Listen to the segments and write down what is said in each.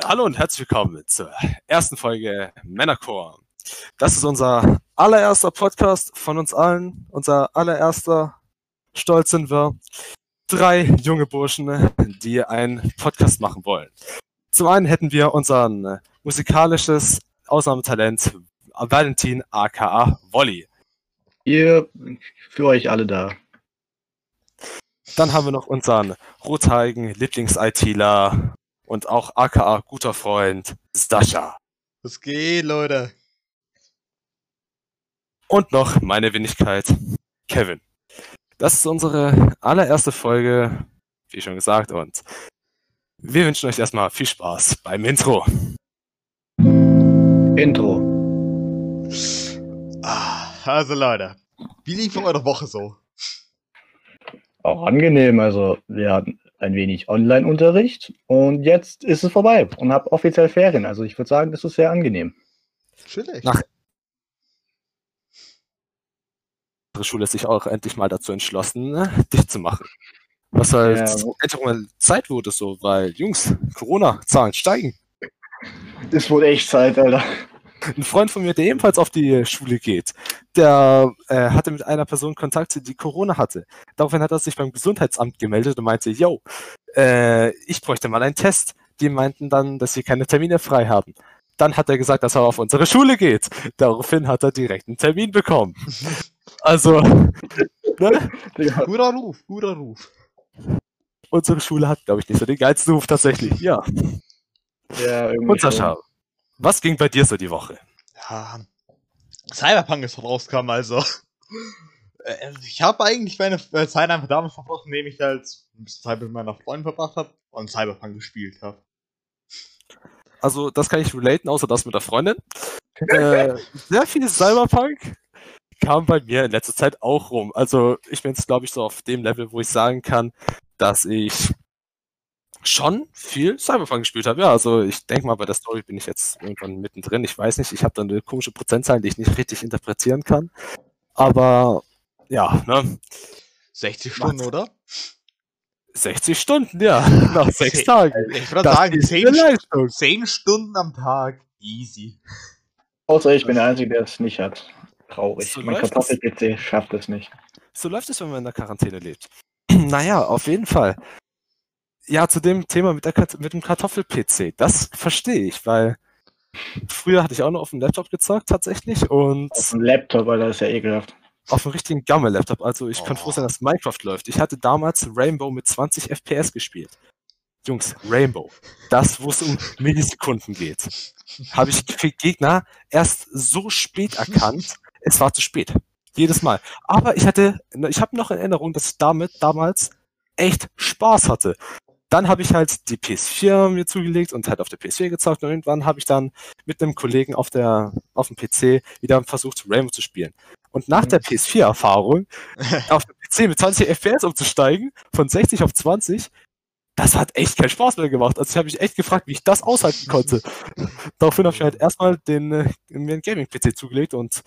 Hallo und herzlich willkommen zur ersten Folge Männerchor. Das ist unser allererster Podcast von uns allen. Unser allererster Stolz sind wir. Drei junge Burschen, die einen Podcast machen wollen. Zum einen hätten wir unseren musikalisches Ausnahmetalent Valentin aka Wolli. Ihr für euch alle da. Dann haben wir noch unseren rothaarigen Lieblings-ITler und auch aka guter Freund Sascha. Was geht, Leute? Und noch meine Wenigkeit, Kevin. Das ist unsere allererste Folge, wie schon gesagt, und wir wünschen euch erstmal viel Spaß beim Intro. Intro. Ah, also Leute, wie lief eure Woche so? Auch angenehm, also wir hatten ein wenig Online-Unterricht und jetzt ist es vorbei und habe offiziell Ferien. Also ich würde sagen, das ist sehr angenehm. Chillig. Nach unsere Schule sich auch endlich mal dazu entschlossen, ne, dicht zu machen. Was halt Ja. endlich auch mal Zeit wurde so, weil Jungs, Corona-Zahlen steigen. Das wurde echt Zeit, Alter. Ein Freund von mir, der ebenfalls auf die Schule geht, der äh, hatte mit einer Person Kontakt, die Corona hatte. Daraufhin hat er sich beim Gesundheitsamt gemeldet und meinte, yo, äh, ich bräuchte mal einen Test. Die meinten dann, dass sie keine Termine frei haben. Dann hat er gesagt, dass er auf unsere Schule geht. Daraufhin hat er direkt einen Termin bekommen. Also, ne? Digga, Guter Ruf, guter Ruf. unsere Schule hat, glaube ich, nicht so den geilsten Ruf tatsächlich. Ja. Ja, irgendwie Und Sascha, was ging bei dir so die Woche? Ja, Cyberpunk ist rauskam, also. Äh, Ich habe eigentlich meine äh, Zeit einfach damit verbracht, indem ich halt ein bisschen Zeit mit meiner Freundin verbracht habe und Cyberpunk gespielt habe. Also, das kann ich relaten, außer das mit der Freundin. äh, sehr viel Cyberpunk kam bei mir in letzter Zeit auch rum. Also, ich bin jetzt, glaube ich, so auf dem Level, wo ich sagen kann, dass ich schon viel Cyberpunk gespielt habe. Ja, also ich denke mal, bei der Story bin ich jetzt irgendwann mittendrin. Ich weiß nicht, ich habe da eine komische Prozentzahl, die ich nicht richtig interpretieren kann. Aber ja, ne? 60 Was? Stunden, oder? 60 Stunden, ja, nach sechs Tagen. Ich würde sagen, ist 10, eine Leistung. 10 Stunden am Tag. Easy. Außer ich bin der Einzige, der es nicht hat. Traurig. So mein. Kartoffel-PC schafft es nicht. So läuft es, wenn man in der Quarantäne lebt. naja, auf jeden Fall. Ja, zu dem Thema mit, der, mit dem Kartoffel-PC. Das verstehe ich, weil früher hatte ich auch noch auf dem Laptop gezockt tatsächlich und Auf dem Laptop, Alter, ist ja ekelhaft. auf einem richtigen Gammel-Laptop. Also ich kann Oh. froh sein, dass Minecraft läuft. Ich hatte damals Rainbow mit 20 FPS gespielt. Jungs, Rainbow. Das, wo es um Millisekunden geht. Habe ich für Gegner erst so spät erkannt, es war zu spät. Jedes Mal. Aber ich hatte, ich habe noch in Erinnerung, dass ich damit damals echt Spaß hatte. Dann habe ich halt die PS4 mir zugelegt und halt auf der PS4 gezockt und irgendwann habe ich dann mit einem Kollegen auf der auf dem PC wieder versucht Rainbow zu spielen. Und nach Mhm. der PS4-Erfahrung auf dem PC mit 20 FPS umzusteigen, von 60 auf 20, das hat echt keinen Spaß mehr gemacht. Also ich habe mich echt gefragt, wie ich das aushalten konnte. Daraufhin habe ich halt erstmal den, äh, mir einen Gaming-PC zugelegt und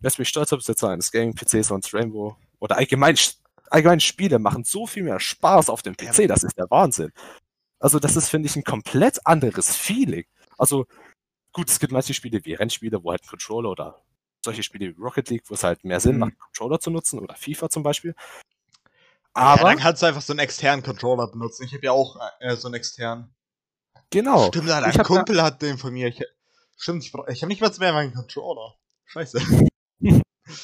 lässt mich stolzer Besitzer eines Gaming-PCs und Rainbow oder allgemein, allgemein Spiele machen so viel mehr Spaß auf dem PC, das ist der Wahnsinn. Also das ist, finde ich, ein komplett anderes Feeling. Also gut, es gibt manche Spiele wie Rennspiele, wo halt ein Controller oder solche Spiele wie Rocket League, wo es halt mehr Sinn Mhm. macht, einen Controller zu nutzen oder FIFA zum Beispiel. ja, Aber, dann kannst du einfach so einen externen Controller benutzen. Ich habe ja auch äh, so einen externen. genau. Stimmt, Alter, ein Kumpel hat den von mir. Ich, stimmt, ich, ich habe nicht mal mehr meinen Controller. Scheiße.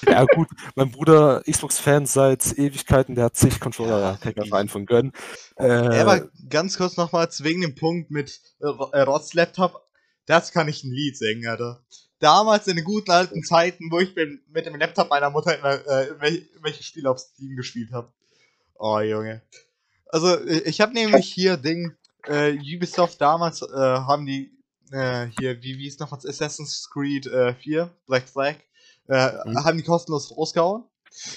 Ja gut, mein Bruder Xbox-Fan seit Ewigkeiten, der hat zig Controller, Ja, kann ich mir einen von gönnen. Äh, Aber ganz kurz nochmals wegen dem Punkt mit äh, äh, Rots Laptop. Das kann ich ein Lied singen, Alter. Damals in den guten alten Zeiten, wo ich mit, dem Laptop meiner Mutter immer, äh, wel- welche Spiele auf Steam gespielt habe. Oh, Junge. Also, äh, ich habe nämlich hier Ding, äh, Ubisoft damals, äh, haben die, äh, hier, wie, wie ist noch was, Assassin's Creed äh, 4, Black Flag, äh, Mhm. haben die kostenlos rausgehauen.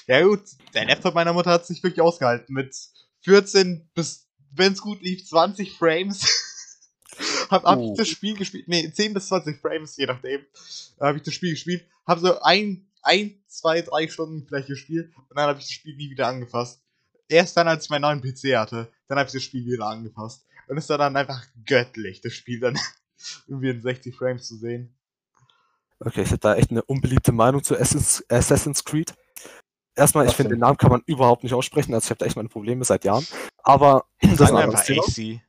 Ja gut, der Laptop meiner Mutter hat sich wirklich ausgehalten mit 14 bis, wenn es gut lief, 20 Frames. hab, hab Oh. ich das Spiel gespielt, nee, 10 bis 20 Frames, je nachdem, habe ich das Spiel gespielt, hab so ein, ein, zwei, drei Stunden vielleicht gespielt und dann habe ich das Spiel nie wieder angefasst. Erst dann, als ich meinen neuen PC hatte, dann habe ich das Spiel wieder angefasst. Und es war dann einfach göttlich, das Spiel dann irgendwie in 60 Frames zu sehen. Okay, ich habe da echt eine unbeliebte Meinung zu Assassin's, Creed. Erstmal, ich finde, den Namen kann man überhaupt nicht aussprechen, also ich habe da echt meine Probleme seit Jahren. Aber das ist ein anderes Thema. AC.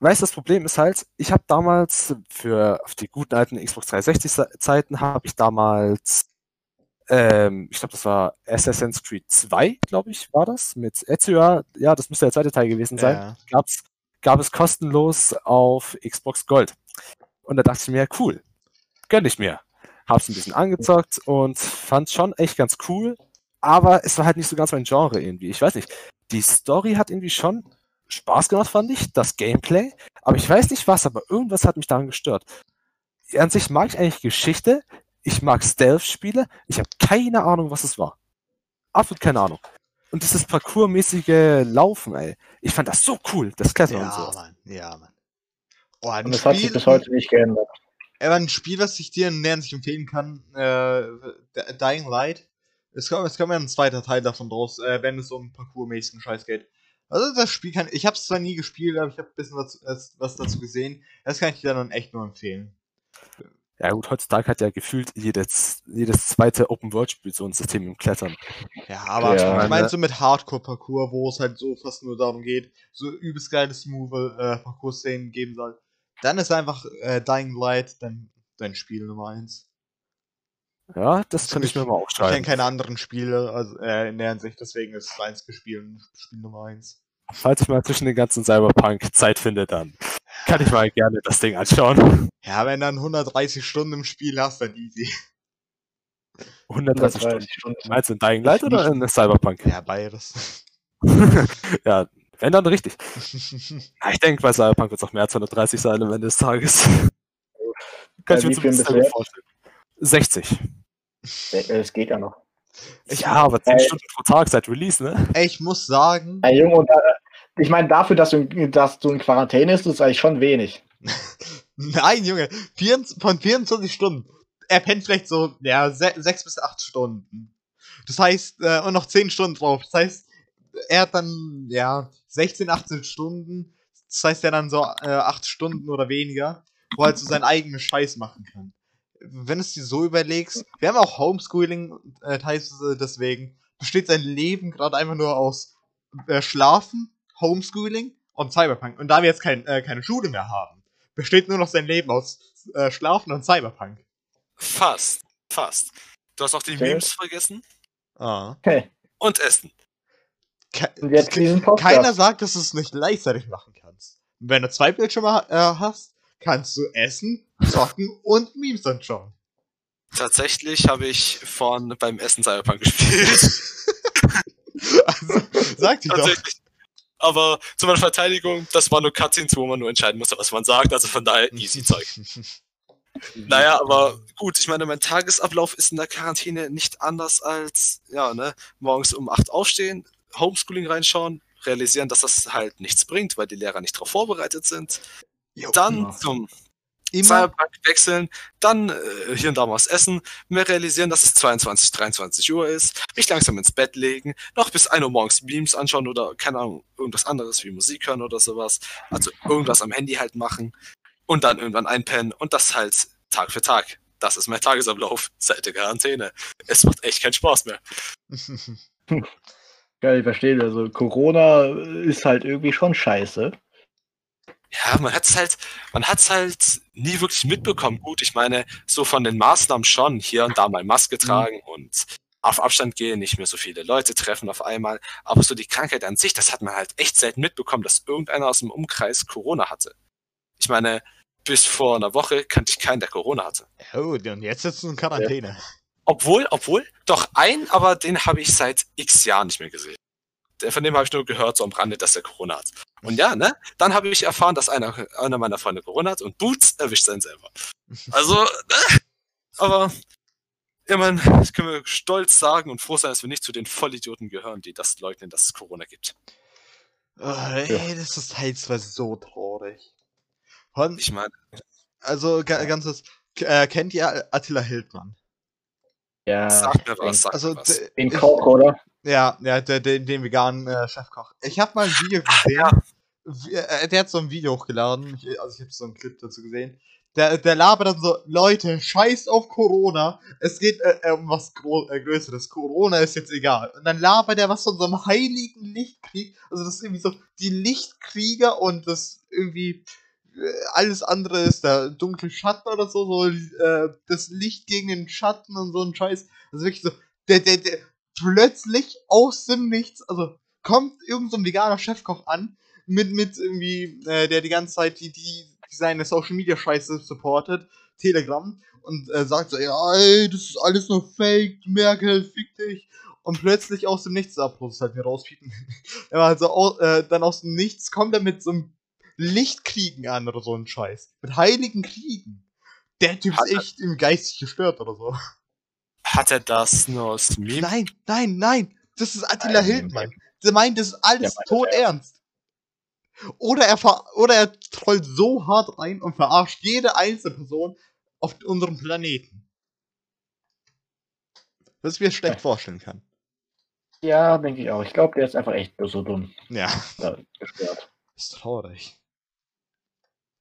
Weißt du, das Problem ist halt, ich habe damals für auf die guten alten Xbox 360 Se- Zeiten habe ich damals, ähm, ich glaube, das war Assassin's Creed 2, glaube ich, war das mit Ezio. Ja, das müsste der zweite Teil gewesen sein. Ja. Gab's, gab es kostenlos auf Xbox Gold. Und da dachte ich mir, cool, gönn ich mir. Hab's ein bisschen angezockt und fand schon echt ganz cool, aber es war halt nicht so ganz mein Genre irgendwie. Ich weiß nicht. Die Story hat irgendwie schon Spaß gemacht, fand ich, das Gameplay, aber ich weiß nicht was, aber irgendwas hat mich daran gestört. An sich mag ich eigentlich Geschichte, ich mag Stealth-Spiele, ich habe keine Ahnung, was es war. Absolut keine Ahnung. Und dieses parkourmäßige Laufen, ey. Ich fand das so cool, das Klettern und Ja, so. Mann. Ja, Mann. Oh, ein Und das hat sich Spiel, bis heute nicht geändert. Aber ein Spiel, was ich dir näher nicht empfehlen kann, äh, Dying Light. Es kommt, es kommt ja ein zweiter Teil davon draus, äh, wenn es um parkourmäßigen Scheiß geht. Also das Spiel kann, ich habe es zwar nie gespielt, aber ich habe ein bisschen was, was- was dazu gesehen. Das kann ich dir dann echt nur empfehlen. Ja gut, heutzutage hat ja gefühlt jedes, jedes zweite Open-World-Spiel so ein System im Klettern. Ja, aber Ja, ich meine ne? so mit Hardcore-Parcours, wo es halt so fast nur darum geht, so übelst geile smooth äh, geben soll, dann ist einfach äh, Dying Light dein, dein Spiel Nummer eins. Ja, das kann ich mir mal Ich kenne aufschreiben. keine anderen Spiele also, äh, in der Hinsicht, deswegen ist das einzige Spiel Spiel Nummer eins. Falls ich mal zwischen den ganzen Cyberpunk Zeit finde, dann kann ich mal gerne das Ding anschauen. Ja, wenn du dann 130 Stunden im Spiel hast, dann easy. 130 Stunden. 130 Stunden. Meinst du in Dying Light oder in Cyberpunk? Ja, beides. ja, wenn dann richtig. Ja, Ich denke, bei Cyberpunk wird es auch mehr als 130 sein am Ende des Tages. Kann ich mir zumindest vorstellen. 60. Es geht ja noch. Ich, Ja, aber 10 Äh, Stunden pro Tag seit Release, ne? ey, ich muss sagen, Ja, Junge, und, äh, ich meine, dafür, dass du, dass du in Quarantäne bist, ist eigentlich schon wenig. nein, Junge, 24, von 24 Stunden. Er pennt vielleicht so, ja, 6 bis 8 Stunden. Das heißt, äh, und noch 10 Stunden drauf. Das heißt, er hat dann, ja, 16, 18 Stunden. Das heißt, er hat dann so äh, 8 Stunden oder weniger, wo er halt so seinen eigenen Scheiß machen kann. Wenn du es dir so überlegst, wir haben auch Homeschooling, äh, teilweise deswegen, besteht sein Leben gerade einfach nur aus äh, Schlafen, Homeschooling und Cyberpunk. Und da wir jetzt kein, äh, keine Schule mehr haben, besteht nur noch sein Leben aus äh, Schlafen und Cyberpunk. Fast. Fast. Du hast auch die Okay. Memes vergessen. Ah. Okay. Und Essen. Ke Und jetzt diesen Podcast. keiner sagt, dass du es nicht gleichzeitig machen kannst. Wenn du zwei Bildschirme äh, hast, kannst du essen, zocken und Memes anschauen. Tatsächlich habe ich von beim Essen Cyberpunk gespielt. Also, sag die doch. Aber zu meiner Verteidigung, das war nur Cutscenes, wo man nur entscheiden musste, was man sagt. Also von daher easy Zeug. Naja, aber gut, ich meine, mein Tagesablauf ist in der Quarantäne nicht anders als, ja, ne, morgens um 8 aufstehen, Homeschooling reinschauen, realisieren, dass das halt nichts bringt, weil die Lehrer nicht darauf vorbereitet sind. Jo, Dann Ja. zum immer, Cyberpunk wechseln, dann äh, hier und da mal was essen, mehr realisieren, dass es 22, 23 Uhr ist, mich langsam ins Bett legen, noch bis 1 Uhr morgens Beams anschauen oder, keine Ahnung, irgendwas anderes wie Musik hören oder sowas. Also irgendwas am Handy halt machen und dann irgendwann einpennen und das halt Tag für Tag. Das ist mein Tagesablauf seit der Quarantäne. Es macht echt keinen Spaß mehr. Ja, ich verstehe. Also Corona ist halt irgendwie schon scheiße. Ja, man hat's halt, man hat's halt nie wirklich mitbekommen. Gut, ich meine, so von den Maßnahmen schon, hier und da mal Maske tragen und auf Abstand gehen, nicht mehr so viele Leute treffen auf einmal. Aber so die Krankheit an sich, das hat man halt echt selten mitbekommen, dass irgendeiner aus dem Umkreis Corona hatte. Ich meine, bis vor einer Woche kannte ich keinen, der Corona hatte. oh, und jetzt sitzt du in Quarantäne. Obwohl, obwohl, doch ein, aber den habe ich seit x Jahren nicht mehr gesehen. Der, von dem habe ich nur gehört, so am Rande, dass er Corona hat. Und ja, ne? Dann habe ich erfahren, dass einer, einer meiner Freunde Corona hat und Boots erwischt seinen selber. Also, ne? aber immerhin können wir stolz sagen und froh sein, dass wir nicht zu den Vollidioten gehören, die das leugnen, dass es Corona gibt. Oh, ey, das ist teilweise so traurig. Und, Ich meine, also, ga, ganzes, äh, kennt ihr Attila Hildmann? Ja, sag mir was, sag Also, mir was. den Koch, oder? Ja, ja, der, der, den veganen äh, Chefkoch. Ich habe mal ein Video gesehen, ja. wie- äh, der hat so ein Video hochgeladen, ich, also ich habe so einen Clip dazu gesehen. Der, der labert dann so, Leute, scheiß auf Corona, es geht äh, äh, um was Gro äh, Größeres, Corona ist jetzt egal. Und dann labert er was von so einem heiligen Lichtkrieg, also das ist irgendwie so, die Lichtkrieger und das irgendwie, äh, alles andere ist der dunkle Schatten oder so, so äh, das Licht gegen den Schatten und so ein Scheiß. Ist wirklich so, der, der, der, plötzlich aus dem Nichts, also kommt irgend so ein veganer Chefkoch an, mit, mit irgendwie, äh, der die ganze Zeit die, die, die seine Social Media Scheiße supportet, Telegram, und äh, sagt so, ja, ey, das ist alles nur Fake, Merkel, fick dich. Und plötzlich aus dem Nichts, ab, muss halt mir rauspiepen. er war so, au- äh, dann aus dem Nichts kommt er mit so einem Lichtkriegen an oder so ein Scheiß. Mit heiligen Kriegen. Der Typ Hat ist er- echt im geistig gestört oder so. Hat er das nur aus Meme? Nein, nein, nein. Das ist Attila Nein, Hildmann. Der meint, das ist alles tot ernst. Oder er, ver oder er trollt so hart rein und verarscht jede einzelne Person auf unserem Planeten. Was ich mir schlecht vorstellen kann. Ja, denke ich auch. Ich glaube, der ist einfach echt so dumm. Ja, Ja, gestört. ist traurig.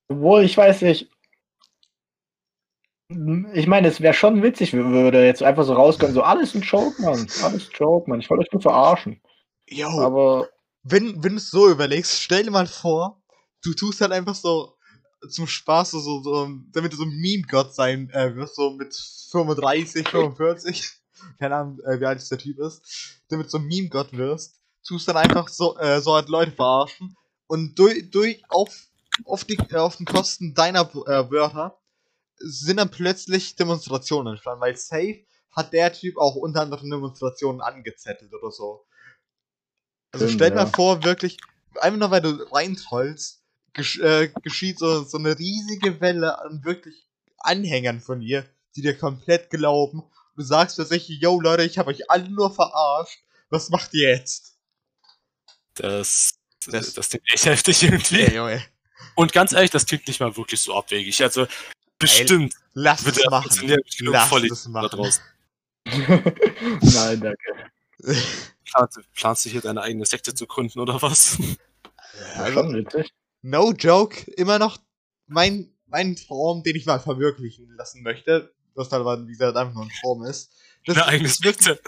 Obwohl, ich weiß nicht. Ich meine, es wäre schon witzig, würde jetzt einfach so rauskommen, so alles ein Joke, Mann. Alles Joke, Mann. Ich wollte euch nur verarschen. Jo, Aber wenn, wenn du es so überlegst, stell dir mal vor, du tust halt einfach so zum Spaß, so, so, so damit du so ein Meme-Gott sein äh, wirst, so mit 35, 45, keine Ahnung, äh, wie alt der Typ ist, damit du so ein Meme-Gott wirst, tust dann einfach so, äh, so halt Leute verarschen und durch, durch auf, auf, die, äh, auf den Kosten deiner äh, Wörter sind dann plötzlich Demonstrationen entstanden, weil safe hat der Typ auch unter anderem Demonstrationen angezettelt oder so. Also Stimmt, stell dir ja. mal vor, wirklich, einfach nur weil du reintrollst, gesch äh, geschieht so, so eine riesige Welle an wirklich Anhängern von dir, die dir komplett glauben. Du sagst tatsächlich, yo Leute, ich habe euch alle nur verarscht. Was macht ihr jetzt? Das, Das- das, das klingt echt heftig irgendwie. Ey, Junge, Und ganz ehrlich, das klingt nicht mal wirklich so abwegig. Also, bestimmt lass wird es er machen. Lass es da machen. draußen. Nein, danke. Planst, planst du hier deine eigene Sekte zu gründen oder was? Also, schon witzig. no joke, immer noch mein, mein Traum, den ich mal verwirklichen lassen möchte, was dann aber, wie gesagt, einfach nur ein Traum ist. Das Eine eigene Sekte.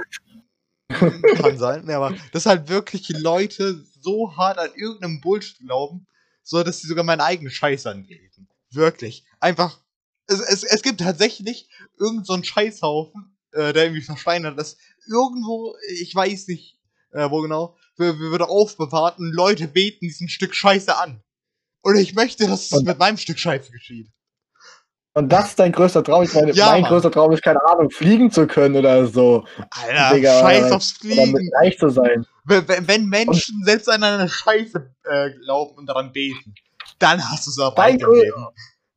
Kann sein, ja, aber dass halt wirklich die Leute so hart an irgendeinem Bullshit glauben, so dass sie sogar meine eigene Scheiße anbeten. Wirklich. Einfach. Es, es, es gibt tatsächlich irgendeinen so einen Scheißhaufen, äh, der irgendwie versteinert ist. Irgendwo, ich weiß nicht, äh, wo genau, wir, wir wird aufbewahrt und Leute beten diesen Stück Scheiße an. Und ich möchte, dass es Und- mit meinem Stück Scheiße geschieht. Und das ist dein größter Traum. Ich meine, Ja, mein Mann. größter Traum ist, keine Ahnung, fliegen zu können oder so. Alter, Digga, Scheiß oder- aufs Oder mit Fliegen. reich zu sein. Wenn, Menschen selbst an eine Scheiße äh, glauben und daran beten, dann hast du es auch Dein, grö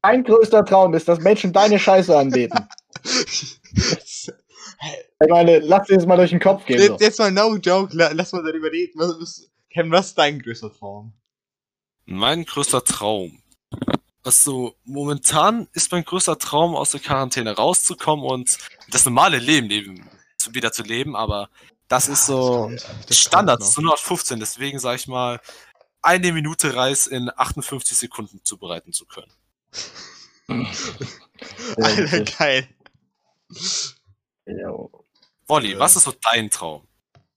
dein größter Traum ist, dass Menschen deine Scheiße anbeten. Ich meine, lass dir das mal durch den Kopf gehen. So. jetzt, mal no joke, la- lass mal darüber reden. Was, was, Ken, was ist dein größter Traum? Mein größter Traum. Also, momentan ist mein größter Traum, aus der Quarantäne rauszukommen und das normale Leben leben, wieder zu leben, aber das ist so Das kommt, das Standard, kommt so noch. 115, deswegen sage ich mal, eine Minute Reis in 58 Sekunden zubereiten zu können. Alter, geil. Ja. Wolli, Ja. was ist so dein Traum?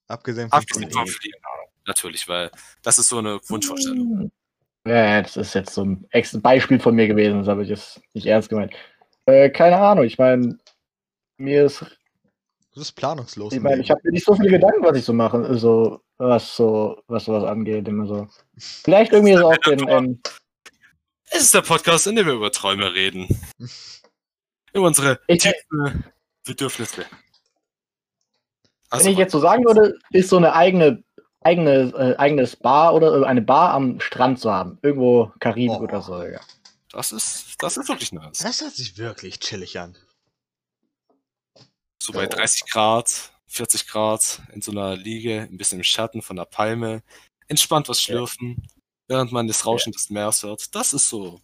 Abgesehen von Abgesehen vom Fliegen. Natürlich, weil das ist so eine Wunschvorstellung. Ja, das ist jetzt so ein ex Beispiel von mir gewesen, das habe ich jetzt nicht ernst gemeint. Äh, keine Ahnung, ich meine, mir ist, Du bist planungslos. ich meine, ich habe mir nicht so viele Gedanken, was ich so mache, so, was so, was sowas angeht, immer so. Vielleicht irgendwie so auf den, ähm, Es ist der Podcast, in dem wir über Träume reden. über unsere Ich- tiefen Bedürfnisse. wenn ich jetzt so sagen würde, ist so eine eigene, eigene, äh, eigenes Bar oder äh, eine Bar am Strand zu haben. Irgendwo Karibik Oh. oder so, ja. das ist, das ist wirklich nice. Das hört sich wirklich chillig an. So bei 30 Grad, 40 Grad, in so einer Liege, ein bisschen im Schatten von der Palme, entspannt was schlürfen, während man das Rauschen des Meeres hört. Das ist so.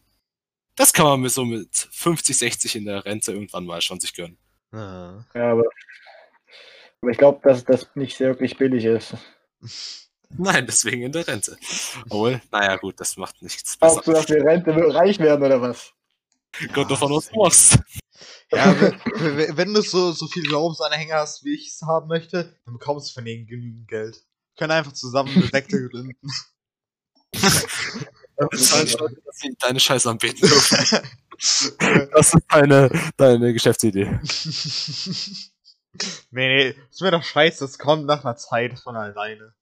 Das kann man mir so mit 50, 60 in der Rente irgendwann mal schon sich gönnen. Ah. Ja, aber, aber ich glaube, dass das nicht sehr wirklich billig ist. Nein, deswegen in der Rente. Obwohl, naja, gut, das macht nichts Auch besser. du, dass wir Rente reich werden oder was? Gott davon was machst. Ja, wenn, du so, so viele Glaubensanhänger hast, wie ich es haben möchte, dann bekommst du von denen genügend Geld. Wir können einfach zusammen eine Sekte gründen. Bezahlen Leute, dass sie deine Scheiße anbeten dürfen. Das ist deine, deine Geschäftsidee. nee, nee, ist mir doch scheiße, das kommt nach einer Zeit von alleine.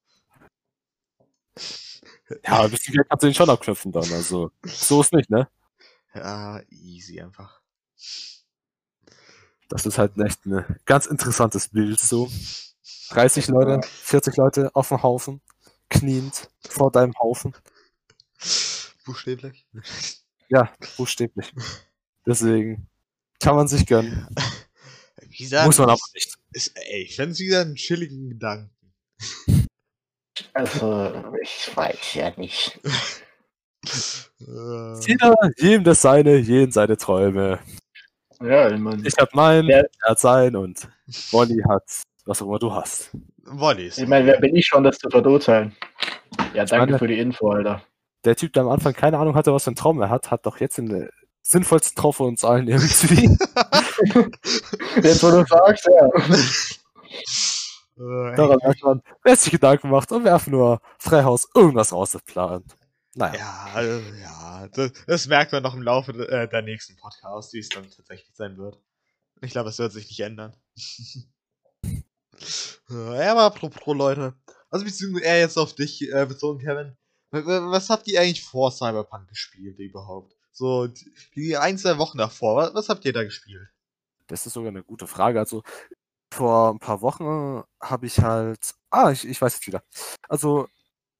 Ja, ein bisschen Geld kannst du den schon abknüpfen dann. Also, so ist nicht, ne? Ja, easy einfach. Das ist halt echt ein ganz interessantes Bild so. 30 Leute, 40 Leute auf dem Haufen, kniend vor deinem Haufen. Buchstäblich. Ja, buchstäblich. Deswegen kann man sich gönnen. Wie gesagt, Muss man aber nicht. Ist, ey, ich fände wieder einen chilligen Gedanken. Also, ich weiß ja nicht. Äh, Jeder, jedem das seine, jeden seine Träume. Ja, ich meine, Ich hab meinen, er hat sein und Wolli hat was auch immer du hast. Wollis. ich mein, wer bin ich schon, das zu verurteilen? Ja, danke meine- für die Info, Alter. Der Typ, der am Anfang keine Ahnung hatte, was für einen Traum er hat, hat doch jetzt den sinnvollsten Traum von uns allen irgendwie. Jetzt, wo du sagst, ja. Äh, Daran merkt man, wer sich Gedanken macht und wer einfach nur Freihaus irgendwas rausplant. Naja. Ja, also, ja, das, das merkt man noch im Laufe de- äh, der nächsten Podcasts, wie es dann tatsächlich sein wird. Ich glaube, es wird sich nicht ändern. Äh, ja, aber apropos Leute, also beziehungsweise eher jetzt auf dich äh, bezogen, Kevin. Was habt ihr eigentlich vor Cyberpunk gespielt überhaupt? So, die, die ein, zwei Wochen davor, was, was habt ihr da gespielt? Das ist sogar eine gute Frage. Also vor ein paar Wochen habe ich halt. Ah, ich, ich weiß jetzt wieder. Also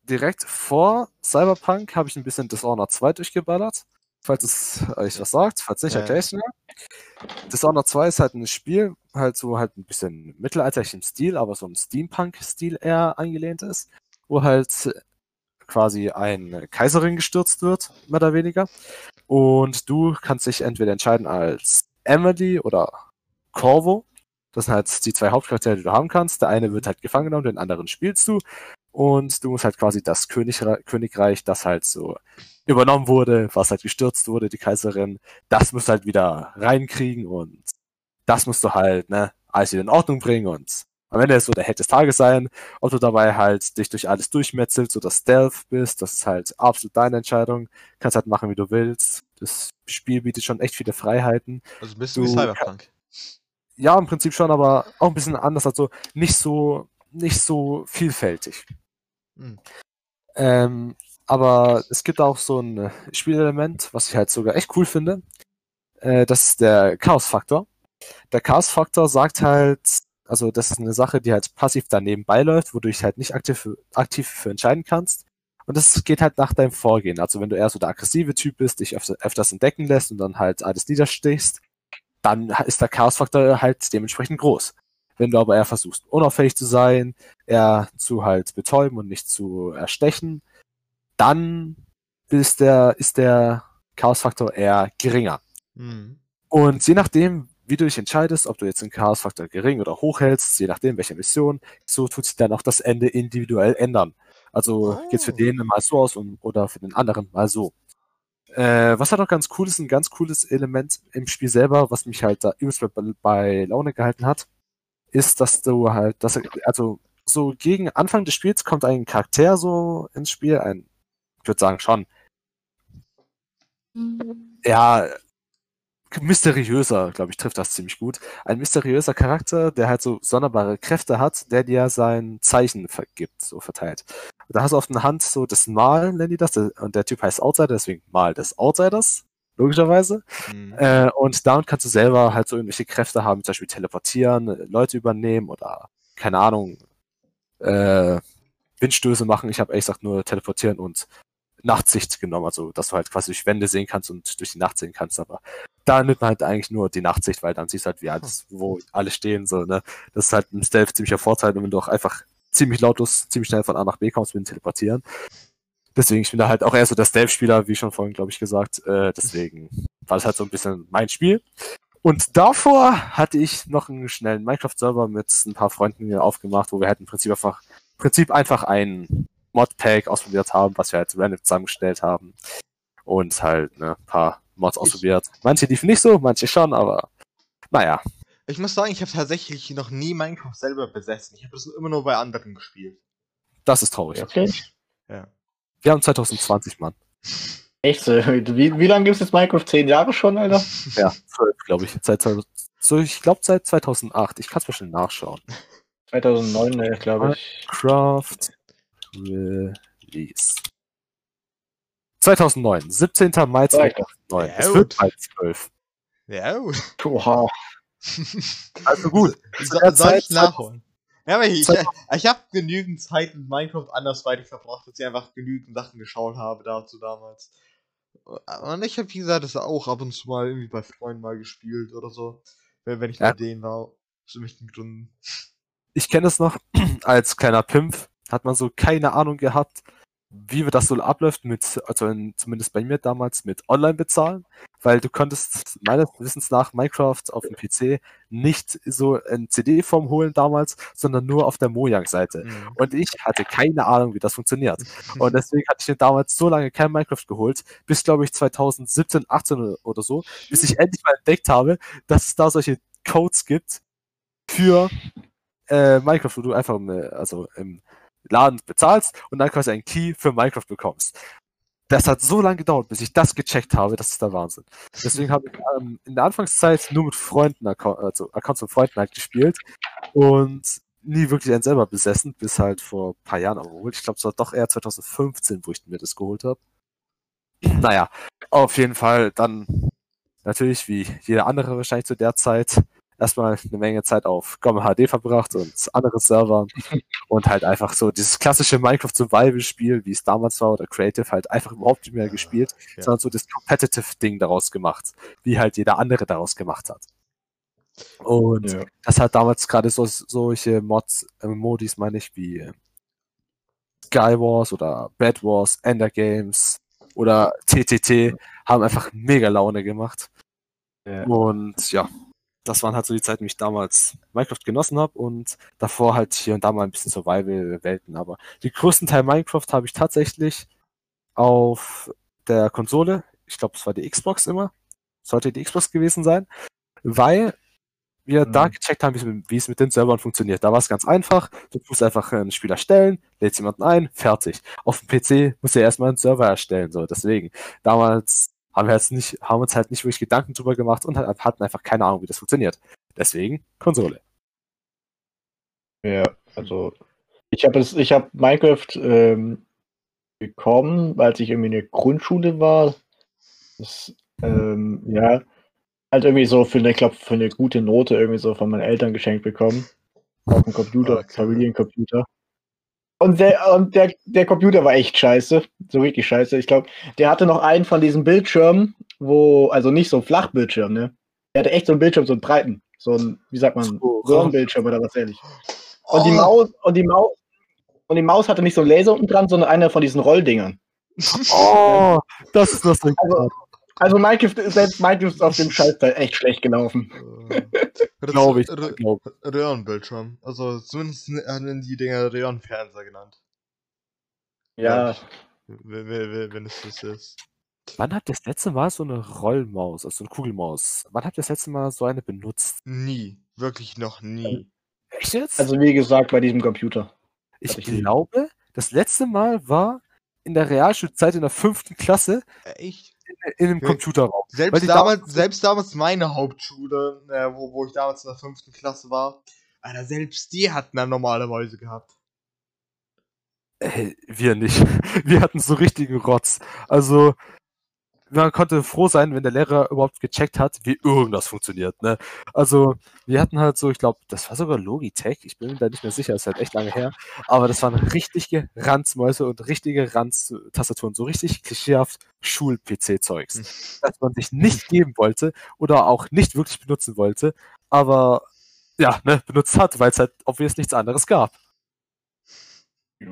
direkt vor Cyberpunk habe ich ein bisschen Dishonored 2 durchgeballert. Falls es euch was sagt, falls nicht, Ja. erkläre ich es mir. Dishonored 2 ist halt ein Spiel, halt so halt ein bisschen mittelalterlichem Stil, aber so im Steampunk-Stil eher angelehnt ist, wo halt quasi eine Kaiserin gestürzt wird, mehr oder weniger. Und du kannst dich entweder entscheiden als Emily oder Corvo. Das sind halt die zwei Hauptcharaktere, die du haben kannst. Der eine wird halt gefangen genommen, den anderen spielst du. Und du musst halt quasi das Königre Königreich, das halt so übernommen wurde, was halt gestürzt wurde, die Kaiserin, das musst du halt wieder reinkriegen und das musst du halt, ne, alles wieder in Ordnung bringen und am Ende ist so der Held des Tages sein, ob du dabei halt dich durch alles durchmetzelst oder Stealth bist, das ist halt absolut deine Entscheidung. Kannst halt machen, wie du willst. Das Spiel bietet schon echt viele Freiheiten. Also ein bisschen wie Du Cyberpunk. Ja, im Prinzip schon, aber auch ein bisschen anders, also nicht so, nicht so vielfältig. Hm. Ähm, aber es gibt auch so ein äh, Spielelement, was ich halt sogar echt cool finde. Äh, das ist der Chaos-Faktor. Der Chaos-Faktor sagt halt, also das ist eine Sache, die halt passiv daneben beiläuft, wo du dich halt nicht aktiv, für- aktiv für entscheiden kannst. Und das geht halt nach deinem Vorgehen. Also wenn du eher so der aggressive Typ bist, dich öfter, öfters entdecken lässt und dann halt alles niederstichst, dann ist der Chaos-Faktor halt dementsprechend groß. Wenn du aber eher versuchst, unauffällig zu sein, eher zu halt betäuben und nicht zu erstechen, dann ist der, ist der Chaos-Faktor eher geringer. Hm. Und je nachdem, wie du dich entscheidest, ob du jetzt den Chaos-Faktor gering oder hoch hältst, je nachdem, welche Mission, so tut sich dann auch das Ende individuell ändern. Also Oh. geht's für den mal so aus und, oder für den anderen mal so. Äh, was halt auch ganz cool ist, ein ganz cooles Element im Spiel selber, was mich halt da übelst bei, bei Laune gehalten hat, ist, dass du halt, dass, also so gegen Anfang des Spiels kommt ein Charakter so ins Spiel, ein, ich würde sagen schon, ja, mysteriöser, glaube ich, trifft das ziemlich gut. Ein mysteriöser Charakter, der halt so sonderbare Kräfte hat, der dir sein Zeichen vergibt, so verteilt. Und da hast du auf der Hand so das Mal, nennen die das, und der Typ heißt Outsider, deswegen Mal des Outsiders, logischerweise. Hm. Äh, und damit kannst du selber halt so irgendwelche Kräfte haben, zum Beispiel teleportieren, Leute übernehmen oder, keine Ahnung, äh, Windstöße machen. Ich habe ehrlich gesagt nur teleportieren und Nachtsicht genommen, also dass du halt quasi durch Wände sehen kannst und durch die Nacht sehen kannst, aber da nimmt man halt eigentlich nur die Nachtsicht, weil dann siehst du halt, wie alles, wo alle stehen, so, ne. Das ist halt ein Stealth ziemlicher Vorteil, und wenn du auch einfach ziemlich lautlos, ziemlich schnell von A nach B kommst mit dem Teleportieren. Deswegen, ich bin da halt auch eher so der Stealth-Spieler, wie schon vorhin, glaube ich, gesagt. Äh, deswegen war das halt so ein bisschen mein Spiel. Und davor hatte ich noch einen schnellen Minecraft-Server mit ein paar Freunden hier aufgemacht, wo wir halt im Prinzip einfach, im Prinzip einfach ein Modpack ausprobiert haben, was wir halt random zusammengestellt haben. Und halt ne, ein paar Mods Ich- ausprobiert. Manche liefen nicht so, manche schon, aber naja. Ich muss sagen, ich habe tatsächlich noch nie Minecraft selber besessen. Ich habe das immer nur bei anderen gespielt. Das ist traurig. Wirklich? Ja. Wir haben 2020, Mann. Echt so? Wie, wie lange gibt es jetzt Minecraft? Zehn Jahre schon, Alter? Ja, zwölf, glaube ich. Seit, so, ich glaube seit 2008. Ich kann es mal schnell nachschauen. 2009, ne, glaube ich. Craft Release. 2009, 17. Mai 2009. Ja, es wird bald 12. Ja. Oha. Also gut. so, soll ich Zeit- nachholen? Ja, aber ich, Zeit- ich habe genügend Zeit mit Minecraft andersweitig verbracht, dass ich einfach genügend Sachen geschaut habe dazu damals. Und ich habe, wie gesagt, das auch ab und zu mal irgendwie bei Freunden mal gespielt oder so. Wenn, ich Ja. bei denen war. Aus irgendwelchen Gründen. Ich kenne es noch, als kleiner Pimp hat man so keine Ahnung gehabt, wie das so abläuft mit, also in, zumindest bei mir damals mit Online bezahlen, weil du konntest meines Wissens nach Minecraft auf dem PC nicht so in CD-Form holen damals, sondern nur auf der Mojang-Seite. Mhm. Und ich hatte keine Ahnung, wie das funktioniert. Und deswegen hatte ich mir damals so lange kein Minecraft geholt, bis glaube ich 2017, 18 oder- oder so, bis ich endlich mal entdeckt habe, dass es da solche Codes gibt für äh, Minecraft, wo du einfach im, äh, also im Laden bezahlst und dann quasi einen Key für Minecraft bekommst. Das hat so lange gedauert, bis ich das gecheckt habe, das ist der Wahnsinn. Deswegen habe ich ähm, in der Anfangszeit nur mit Freunden, also Accounts von Freunden halt gespielt und nie wirklich einen selber besessen, bis halt vor ein paar Jahren geholt. Ich glaube, es war doch eher 2015, wo ich mir das geholt habe. Naja, auf jeden Fall dann natürlich, wie jeder andere wahrscheinlich zu der Zeit, erstmal eine Menge Zeit auf GOM HD verbracht und andere Server und halt einfach so dieses klassische Minecraft Survival Spiel, wie es damals war, oder Creative, halt einfach überhaupt nicht mehr gespielt, Ja. sondern so das Competitive Ding daraus gemacht, wie halt jeder andere daraus gemacht hat. Und Ja. das hat damals gerade so, solche Mods, äh, Modis meine ich, wie äh, Skywars oder Bad Wars, Ender Games oder TTT haben einfach mega Laune gemacht. Ja. Und ja, das waren halt so die Zeiten, wie ich damals Minecraft genossen habe und davor halt hier und da mal ein bisschen Survival-Welten. Aber den größten Teil Minecraft habe ich tatsächlich auf der Konsole, ich glaube, es war die Xbox immer, sollte die Xbox gewesen sein, weil wir da Mhm. gecheckt haben, wie es mit- den Servern funktioniert. Da war es ganz einfach. Du musst einfach einen Spieler stellen, lädst jemanden ein, fertig. Auf dem PC musst du erstmal einen Server erstellen. So, deswegen. Damals haben wir jetzt nicht, haben uns halt nicht wirklich Gedanken drüber gemacht und halt- hatten einfach keine Ahnung, wie das funktioniert. Deswegen Konsole. Ja, also ich habe es, ich habe Minecraft ähm, bekommen, als ich irgendwie in der Grundschule war. Das, ähm, ja, halt irgendwie so für eine, ich glaube, für eine gute Note irgendwie so von meinen Eltern geschenkt bekommen. Auf dem Computer, Okay. Familiencomputer. Und der, und der, der Computer war echt scheiße. So richtig scheiße. Ich glaube, der hatte noch einen von diesen Bildschirmen, wo, also nicht so ein Flachbildschirm, ne? Der hatte echt so einen Bildschirm, so einen breiten. So ein, wie sagt man, So, Röhrenbildschirm oder was ehrlich. Und die Oh. Maus, und die Maus, und die Maus hatte nicht so einen Laser unten dran, sondern einer von diesen Rolldingern. Oh, das ist das Ding. Also, also Minecraft, selbst Minecraft ist auf dem Scheißteil echt schlecht gelaufen. Glaube ich. Rö- Glaub. Röhrenbildschirm. Also zumindest haben die Dinger Röhrenfernseher genannt. Ja, Wenn, wenn, wenn es das ist. Wann habt ihr das letzte Mal so eine Rollmaus, also eine Kugelmaus? Wann habt ihr das letzte Mal so eine benutzt? Nie. Wirklich noch nie. Echt jetzt? also wie gesagt, bei diesem Computer. ich ich nie. glaube, das letzte Mal war in der Realschulzeit in der fünften Klasse Echt? In einem. Computerraum. Selbst damals, damals- selbst damals meine Hauptschule, äh, wo, wo ich damals in der fünften Klasse war, Alter, selbst die hatten da normale Mäuse gehabt. Äh, wir nicht. Wir hatten so richtigen Rotz. Also, man konnte froh sein, wenn der Lehrer überhaupt gecheckt hat, wie irgendwas funktioniert. Ne? Also, wir hatten halt so, ich glaube, das war sogar Logitech, ich bin mir da nicht mehr sicher, ist halt echt lange her, aber das waren richtige Ranzmäuse und richtige Ranz-Tastaturen, so richtig klischeehaft Schul-PC-Zeugs, das man sich nicht geben wollte oder auch nicht wirklich benutzen wollte, aber ja, ne, benutzt hat, weil es halt obvious nichts anderes gab. Äh.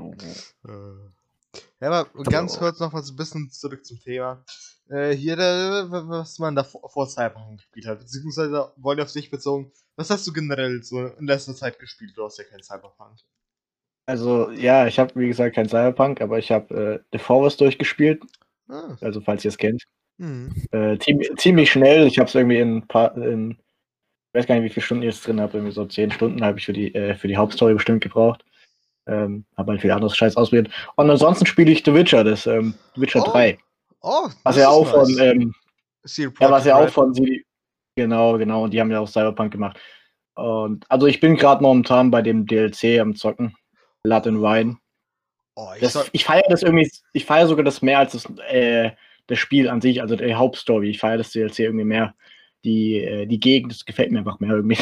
Ja, aber ganz Oh. kurz noch mal so ein bisschen zurück zum Thema. Äh, hier, der, was man da vor, vor Cyberpunk gespielt hat, beziehungsweise wollte auf sich bezogen, was hast du generell so in letzter Zeit gespielt? Du hast ja kein Cyberpunk. Also, ja, ich habe, wie gesagt, kein Cyberpunk, aber ich habe äh, The Forest durchgespielt. Ah. Also, falls ihr es kennt. Hm. Äh, ziemlich, ziemlich schnell. Ich habe es irgendwie in ein paar. In, ich weiß gar nicht, wie viele Stunden ich jetzt drin habe. Irgendwie so zehn Stunden habe ich für die, äh, für die Hauptstory bestimmt gebraucht. Ähm, habe halt viel anderes Scheiß ausprobiert. Und ansonsten spiele ich The Witcher, das ähm, The Witcher Oh, 3. Oh, Was ja auch von, nice. ähm, CD ja, was ja auch von CD Genau, genau. Und die haben ja auch Cyberpunk gemacht. Und also ich bin gerade momentan bei dem DLC am Zocken. Blood and Wine. Oh, ich Das, ich feiere das irgendwie, ich feiere sogar das mehr als das, äh, das Spiel an sich, also die Hauptstory. Ich feiere das DLC irgendwie mehr. Die, äh, die Gegend, das gefällt mir einfach mehr irgendwie.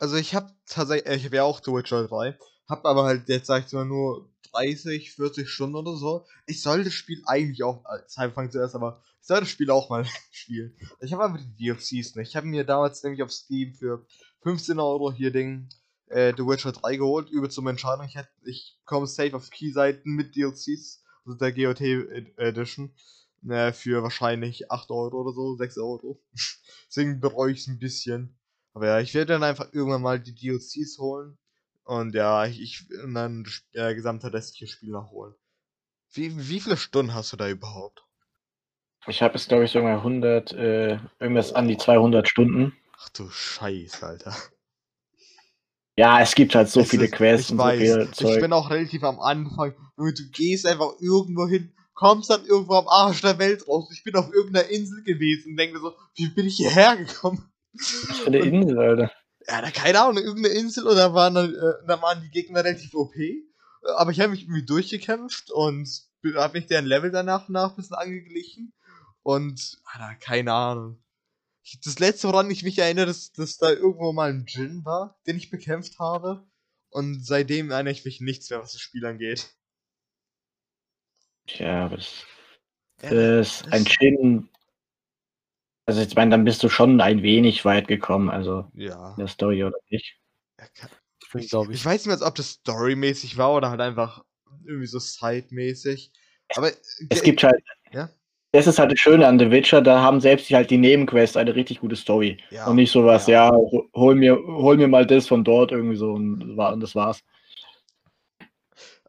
also ich habe tatsächlich, ich habe ja auch The Witcher 3, hab aber halt jetzt sag ich mal nur 30, 40 Stunden oder so. Ich soll das Spiel eigentlich auch Cyberpunk zuerst, aber ich soll das Spiel auch mal spielen. Ich habe aber die DLCs nicht. Ich habe mir damals nämlich auf Steam für 15 Euro hier Ding äh, The Witcher 3 geholt, über zum Entscheidung. Ich, ich komme safe auf Key-Seiten mit DLCs, also der GOT Ed- Edition, äh, für wahrscheinlich 8 Euro oder so, 6 Euro. Deswegen bereue ich es ein bisschen. Aber ja, ich werde dann einfach irgendwann mal die DLCs holen. Und ja, ich, ich und dann äh, gesamte restliche Spiel nachholen. Wie, wie viele Stunden hast du da überhaupt? Ich habe jetzt, glaube ich, so irgendwann 100, äh, irgendwas an die 200 Stunden. Ach du Scheiß, Alter. Ja, es gibt halt so Es viele ist- Quests ich und so weiß, viel Ich Zeug. bin auch relativ am Anfang. Du gehst einfach irgendwo hin, kommst dann irgendwo am Arsch der Welt raus. Ich bin auf irgendeiner Insel gewesen und denke so, wie bin ich hierher gekommen? Was für eine Insel, Alter. Ja, da keine Ahnung, irgendeine Insel und da waren, dann, äh, da waren die Gegner relativ OP. Aber ich habe mich irgendwie durchgekämpft und habe mich deren Level danach nach ein bisschen angeglichen. Und, Alter, keine Ahnung. Das letzte, woran ich mich erinnere, ist, dass da irgendwo mal ein Djinn war, den ich bekämpft habe. Und seitdem erinnere ich mich nichts mehr, was das Spiel angeht. Tja, das Ja, ist ein Chin. Also ich meine, dann bist du schon ein wenig weit gekommen, also ja. in der Story oder nicht. Ich Ich, ich ich, weiß nicht mehr, ob das storymäßig war oder halt einfach irgendwie so side-mäßig. Aber Es gibt halt. Ja? Das ist halt das Schöne an The Witcher, da haben selbst die halt die Nebenquests eine richtig gute Story. ja, und nicht sowas, ja. ja, ho- hol mir, hol mir mal das von dort irgendwie so und, das war- und das war's. ich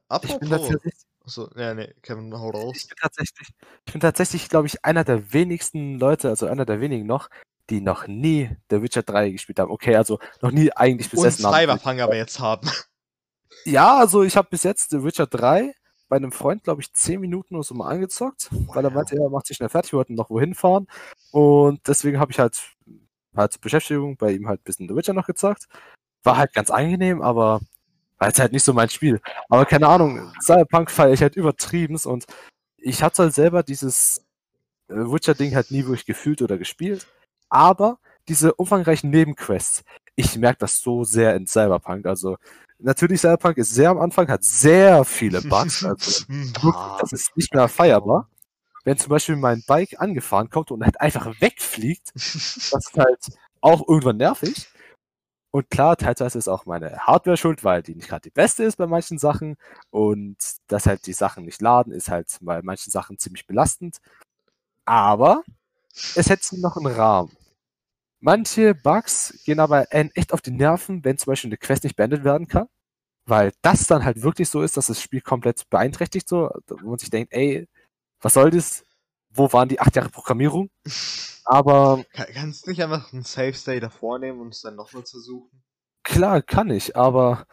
Apropos. bin tatsächlich, Achso, ja, nee, Kevin, hau raus. ich bin tatsächlich, ich bin tatsächlich, glaube ich, einer der wenigsten Leute, also einer der wenigen noch, die noch nie The Witcher 3 gespielt haben. Okay, also noch nie eigentlich Und besessen haben. Cyberpunk aber jetzt haben. Ja, also ich habe bis jetzt The Witcher 3 bei einem Freund, glaube ich, 10 Minuten oder so mal angezockt, weil er Wow. meinte, er macht sich schnell fertig, wir wollten noch wohin fahren. Und deswegen habe ich halt, halt zur Beschäftigung bei ihm halt ein bisschen The Witcher noch gezockt. War halt ganz angenehm, aber war jetzt halt nicht so mein Spiel. Aber keine Ahnung, Cyberpunk feiere ich halt übertrieben und ich hatte halt selber dieses äh, Witcher-Ding halt nie wirklich gefühlt oder gespielt. Aber diese umfangreichen Nebenquests, ich merke das so sehr in Cyberpunk. Also natürlich, Cyberpunk ist sehr am Anfang, hat sehr viele Bugs. Also das ist nicht mehr feierbar. Wenn zum Beispiel mein Bike angefahren kommt und halt einfach wegfliegt, das ist halt auch irgendwann nervig. Und klar, teilweise ist auch meine Hardware schuld, weil die nicht gerade die beste ist bei manchen Sachen. Und dass halt die Sachen nicht laden, ist halt bei manchen Sachen ziemlich belastend. Aber es hätte noch einen Rahmen. Manche Bugs gehen aber echt auf die Nerven, wenn zum Beispiel eine Quest nicht beendet werden kann. Weil das dann halt wirklich so ist, dass das Spiel komplett beeinträchtigt, so, wo man sich denkt, ey, was soll das? Wo waren die acht Jahre Programmierung? Aber Kann, kannst du nicht einfach einen Save State davor nehmen und es dann nochmal versuchen? klar, kann ich, aber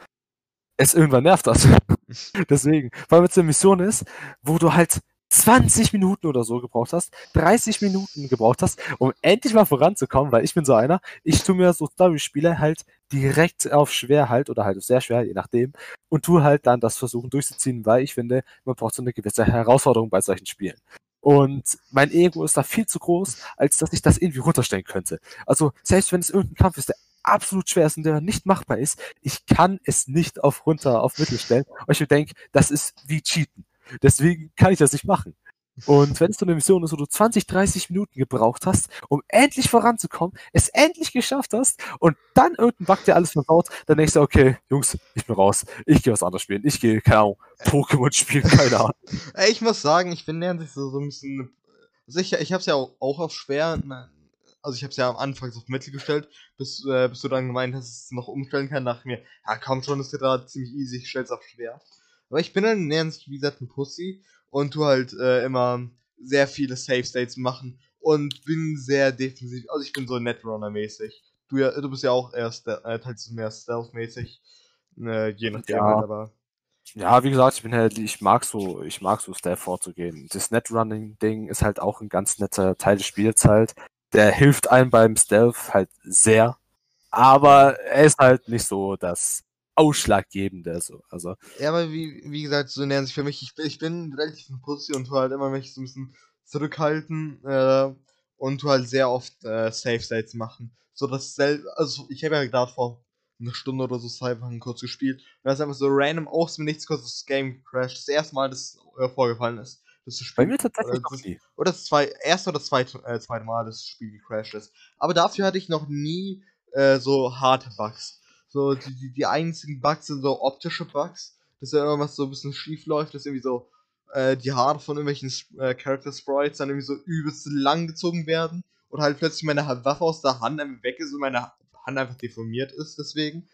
es irgendwann nervt das. Deswegen, weil es eine Mission ist, wo du halt 20 Minuten oder so gebraucht hast, 30 Minuten gebraucht hast, um endlich mal voranzukommen, weil ich bin so einer, ich tue mir so Story-Spiele halt direkt auf schwer halt oder halt auf sehr schwer, je nachdem, und tue halt dann das versuchen durchzuziehen, weil ich finde, man braucht so eine gewisse Herausforderung bei solchen Spielen. Und mein Ego ist da viel zu groß, als dass ich das irgendwie runterstellen könnte. Also, selbst wenn es irgendein Kampf ist, der absolut schwer ist und der nicht machbar ist, ich kann es nicht auf runter, auf Mittel stellen, weil ich mir denke, das ist wie Cheaten. Deswegen kann ich das nicht machen. Und wenn es so eine Mission ist, wo du 20, 30 Minuten gebraucht hast, um endlich voranzukommen, es endlich geschafft hast und dann irgendein Bug dir alles verbaut, dann denkst du, okay, Jungs, ich bin raus. Ich gehe was anderes spielen. Ich gehe, keine Ahnung, Pokémon spielen, keine Ahnung. Ich muss sagen, ich bin lernt sich so, so ein bisschen. Also ich, hab's ja auch, auch auf schwer. na, also ich habe es ja am Anfang auf Mittel gestellt, bis, äh, bis du dann gemeint hast, dass es noch umstellen kann, ich mir, ja komm schon, ist gerade ziemlich easy, ich stell's auf schwer. Aber ich bin dann näher wie gesagt ein Pussy und tu halt äh, immer sehr viele Safe States machen und bin sehr defensiv, also ich bin so Netrunner-mäßig. Du, ja, du bist ja auch erst äh, teils mehr Stealth-mäßig, äh, je nachdem, Ja. halt, aber Ja, wie gesagt, ich bin halt, ich mag so, ich mag so Stealth vorzugehen. Das Netrunning-Ding ist halt auch ein ganz netter Teil des Spiels halt. Der hilft einem beim Stealth halt sehr. Aber er ist halt nicht so das Ausschlaggebende, so. Also, Ja, aber wie, wie gesagt, so nähern sich für mich. Ich bin, ich bin relativ ein Pussy und tu halt immer mich so ein bisschen zurückhalten äh, und tu halt sehr oft äh, Safe States machen. So dass also ich habe ja gerade vor einer Stunde oder so Cyberpunk kurz gespielt. Und da ist einfach so random aus dem Nichts kurz das Game crasht. Das erste Mal, dass äh, vorgefallen ist. Das bei Spiel mir tatsächlich Oder das- nie. oder das zwei, erste oder zweite, äh, zweite Mal das Spiel gecrashed ist. Aber dafür hatte ich noch nie äh, so harte Bugs. So, die, die, die einzigen Bugs sind so optische Bugs, dass da irgendwas so ein bisschen schief läuft, dass irgendwie so äh, die Haare von irgendwelchen äh, Character Sprites dann irgendwie so übelst lang gezogen werden und halt plötzlich meine Waffe aus der Hand einfach weg ist und meine Hand einfach deformiert ist deswegen.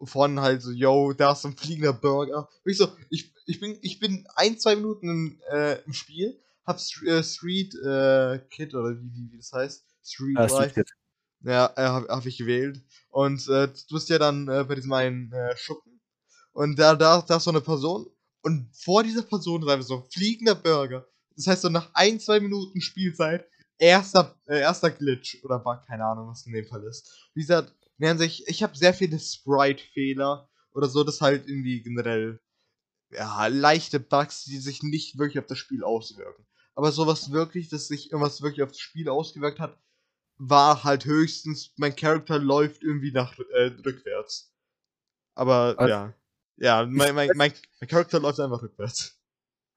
Von halt so, yo, da ist so ein fliegender Burger. Und ich so, ich, ich bin, ich bin ein, zwei Minuten im, äh, im Spiel, hab St äh, Street äh, Kid oder wie, wie, wie das heißt. Street Life. Street Kid. Ja, äh, habe hab ich gewählt. Und äh, du bist ja dann äh, bei diesem einen äh, Schuppen. Und da, da, da ist so eine Person. Und vor dieser Person ist einfach so ein fliegender Burger. Das heißt, so nach ein, zwei Minuten Spielzeit, erster, äh, erster Glitch oder Bug, keine Ahnung, was in dem Fall ist. Wie gesagt, während sich, ich habe sehr viele Sprite-Fehler oder so, das halt irgendwie generell, ja, leichte Bugs, die sich nicht wirklich auf das Spiel auswirken. Aber sowas wirklich, dass sich irgendwas wirklich auf das Spiel ausgewirkt hat, war halt höchstens, mein Charakter läuft irgendwie nach äh, rückwärts. Aber Also- ja. Ja, mein, mein, mein, mein Charakter läuft einfach rückwärts.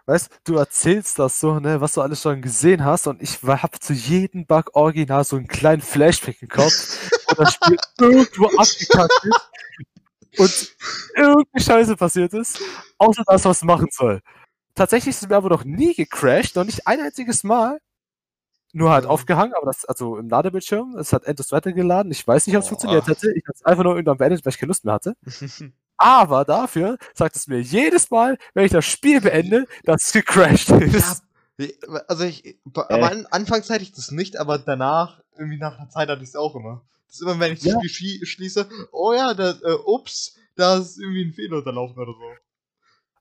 Weißt du, erzählst das so, ne, was du alles schon gesehen hast und ich hab zu jedem Bug original so einen kleinen Flashback im Kopf, wo das Spiel irgendwo abgekackt ist und irgendeine Scheiße passiert ist, außer das, was es machen soll. Tatsächlich ist es mir aber noch nie gecrashed, noch nicht ein einziges Mal. Nur halt Ja. aufgehangen, aber das, also im Ladebildschirm, es hat endlos weitergeladen. Ich weiß nicht, ob es Oh. funktioniert hätte. Ich habe es einfach nur irgendwann beendet, weil ich keine Lust mehr hatte. Aber dafür sagt es mir jedes Mal, wenn ich das Spiel beende, dass es gecrashed ist. ja, also ich, ba- Äh. Anfangs hatte ich das nicht, aber danach, irgendwie nach einer Zeit hatte ich es auch immer. Das ist immer, wenn ich das Ja. Spiel schlie schließe, oh ja, da, äh, ups, da ist irgendwie ein Fehler unterlaufen oder so.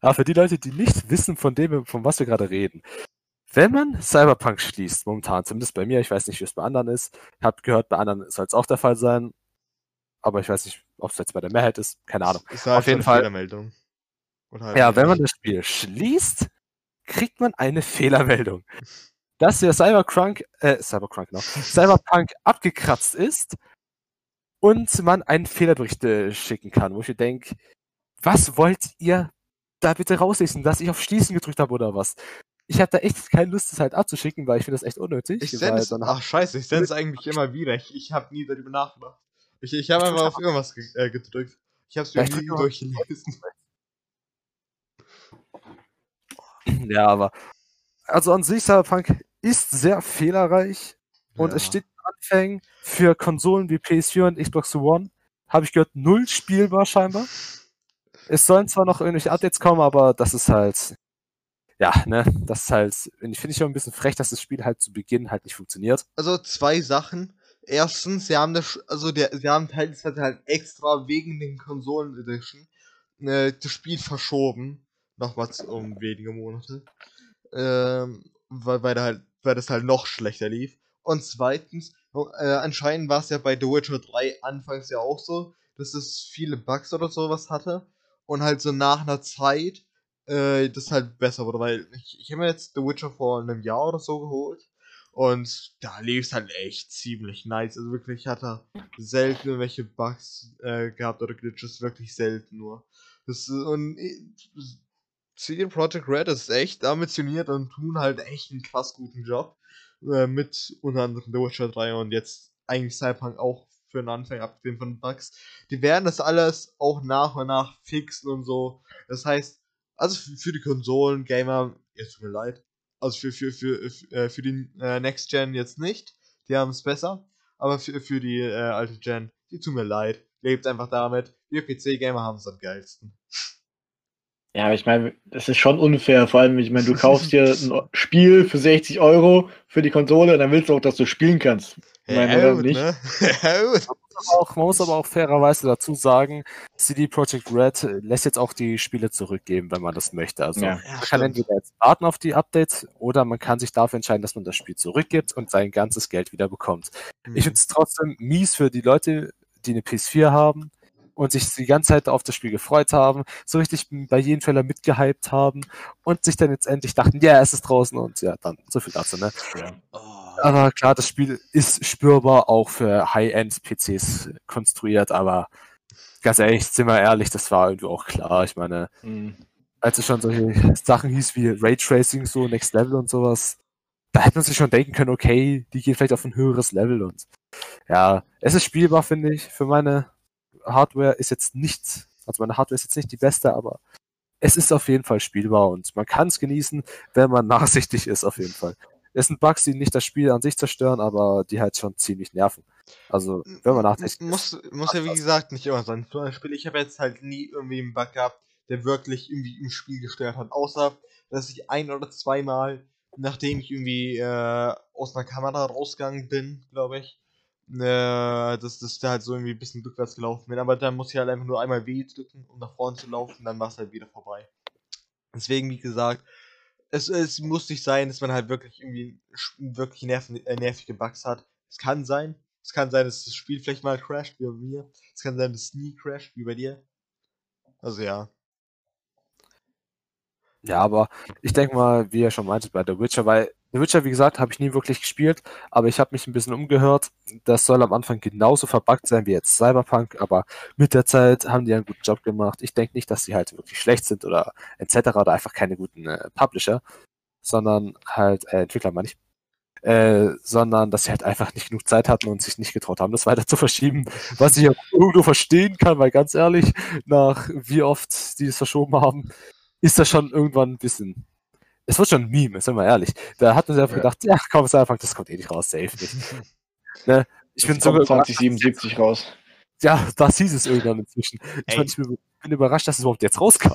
Aber für die Leute, die nicht wissen, von dem, von was wir gerade reden. Wenn man Cyberpunk schließt, momentan, zumindest bei mir, ich weiß nicht, wie es bei anderen ist, ich habe gehört, bei anderen soll es auch der Fall sein, aber ich weiß nicht, ob es jetzt bei der Mehrheit ist, keine Ahnung. Ist halt Auf jeden Fall. Fehlermeldung. Halt Ja, wenn man das Spiel schließt, kriegt man eine Fehlermeldung. Dass der Cyberpunk, äh, Cyberpunk, genau, Cyberpunk abgekratzt ist und man einen Fehlerbericht äh, schicken kann, wo ich mir denke, was wollt ihr da bitte rauslesen, dass ich auf Schließen gedrückt habe oder was? Ich habe da echt keine Lust, das halt abzuschicken, weil ich finde das echt unnötig. Ich sende es, dann ach scheiße, ich sende es eigentlich immer wieder. Ich, ich habe nie darüber nachgedacht. Ich, ich habe einfach auf irgendwas ge äh, gedrückt. Ich habe es mir Ja, nie durchgelesen. Ja, aber also an sich Cyberpunk ist sehr fehlerreich und es Ja. steht in Anfängen für Konsolen wie PS4 und Xbox One. Habe ich gehört, null spielbar scheinbar. Es sollen zwar noch irgendwelche Updates kommen, aber das ist halt, ja, ne, das ist halt, ich finde ich schon ein bisschen frech, dass das Spiel halt zu Beginn halt nicht funktioniert. Also zwei Sachen. Erstens, sie haben das, also der, sie haben teilweise halt extra wegen den Konsolen Edition äh, das Spiel verschoben. Nochmals um wenige Monate. Ähm, weil, weil, halt, weil das halt noch schlechter lief. Und zweitens, äh, anscheinend war es ja bei The Witcher 3 anfangs ja auch so, dass es viele Bugs oder sowas hatte. Und halt so nach einer Zeit äh, das halt besser wurde. Weil ich, ich habe mir jetzt The Witcher vor einem Jahr oder so geholt. Und da lief es halt echt ziemlich nice. Also wirklich hat er selten irgendwelche Bugs äh, gehabt oder Glitches, wirklich selten nur. Das, und äh, CD Projekt Red ist echt ambitioniert und tun halt echt einen krass guten Job. Äh, mit unter anderem The Witcher 3 und jetzt eigentlich Cyberpunk auch für den Anfang, abgesehen von Bugs. Die werden das alles auch nach und nach fixen und so. Das heißt, also für, die Konsolen, Gamer, jetzt tut mir leid, also für, für, für, für, äh, für die äh, Next Gen jetzt nicht. Die haben es besser. aber für, für die äh, alte Gen, die tut mir leid. Lebt einfach damit. Wir PC-Gamer haben es am geilsten. Ja, aber ich meine, das ist schon unfair. Vor allem, ich meine, du kaufst dir ein Spiel für 60 Euro für die Konsole und dann willst du auch, dass du spielen kannst. Ich meine, Ja, gut, nicht? ne? Ja, gut. Aber auch, man muss aber auch fairerweise dazu sagen, CD Projekt Red lässt jetzt auch die Spiele zurückgeben, wenn man das möchte. Also Ja. Ja, man kann stimmt. entweder jetzt warten auf die Updates oder man kann sich dafür entscheiden, dass man das Spiel zurückgibt und sein ganzes Geld wieder bekommt. Mhm. Ich finde es trotzdem mies für die Leute, die eine PS4 haben und sich die ganze Zeit auf das Spiel gefreut haben, so richtig bei jedem Fäller mitgehypt haben und sich dann jetzt endlich dachten, ja, es ist draußen und ja, dann so viel dazu, ne? Ja. Oh, Aber klar, das Spiel ist spürbar auch für High-End-PCs konstruiert, aber ganz ehrlich, sind wir ehrlich, das war irgendwie auch klar. Ich meine, Hm. als es schon solche Sachen hieß wie Raytracing, so Next Level und sowas, da hätte man sich schon denken können, okay, die gehen vielleicht auf ein höheres Level und ja, es ist spielbar, finde ich. Für meine Hardware ist jetzt nicht, also meine Hardware ist jetzt nicht die beste, aber es ist auf jeden Fall spielbar und man kann es genießen, wenn man nachsichtig ist, auf jeden Fall. Es sind Bugs, die nicht das Spiel an sich zerstören, aber die halt schon ziemlich nerven. Also, wenn man nachsichtig muss, ist. muss ja wie das. gesagt nicht immer sein. Zum Beispiel, ich habe jetzt halt nie irgendwie einen Bug gehabt, der wirklich irgendwie im Spiel gestört hat. Außer, dass ich ein oder zweimal, nachdem ich irgendwie äh, aus einer Kamera rausgegangen bin, glaube ich, äh, dass, dass da halt so irgendwie ein bisschen rückwärts gelaufen bin. Aber dann muss ich halt einfach nur einmal W drücken, um nach vorne zu laufen, dann war es halt wieder vorbei. Deswegen, wie gesagt, es, es muss nicht sein, dass man halt wirklich irgendwie wirklich nerven, äh, nervige Bugs hat. Es kann sein. Es kann sein, dass das Spiel vielleicht mal crasht, wie bei mir. Es kann sein, dass es nie crasht, wie bei dir. Also ja. Ja, aber ich denke mal, wie ihr schon meintet, bei The Witcher, weil The Witcher, wie gesagt, habe ich nie wirklich gespielt, aber ich habe mich ein bisschen umgehört. Das soll am Anfang genauso verbuggt sein wie jetzt Cyberpunk, aber mit der Zeit haben die einen guten Job gemacht. Ich denke nicht, dass die halt wirklich schlecht sind oder etc. oder einfach keine guten äh, Publisher, sondern halt, äh, Entwickler meine ich. Äh, sondern dass sie halt einfach nicht genug Zeit hatten und sich nicht getraut haben, das weiter zu verschieben, was ich auch irgendwo verstehen kann, weil ganz ehrlich, nach wie oft die es verschoben haben, ist das schon irgendwann ein bisschen. Es wird schon ein Meme, sind wir ehrlich. Da hat man sich einfach Ja. gedacht, ja, komm, es einfach, das kommt eh nicht raus, safe nicht. ne? Ich bin Das sogar kommt überrascht, 2077 raus. ja, das hieß es irgendwann inzwischen. Ich, mein, ich bin, bin überrascht, dass es überhaupt jetzt rauskam.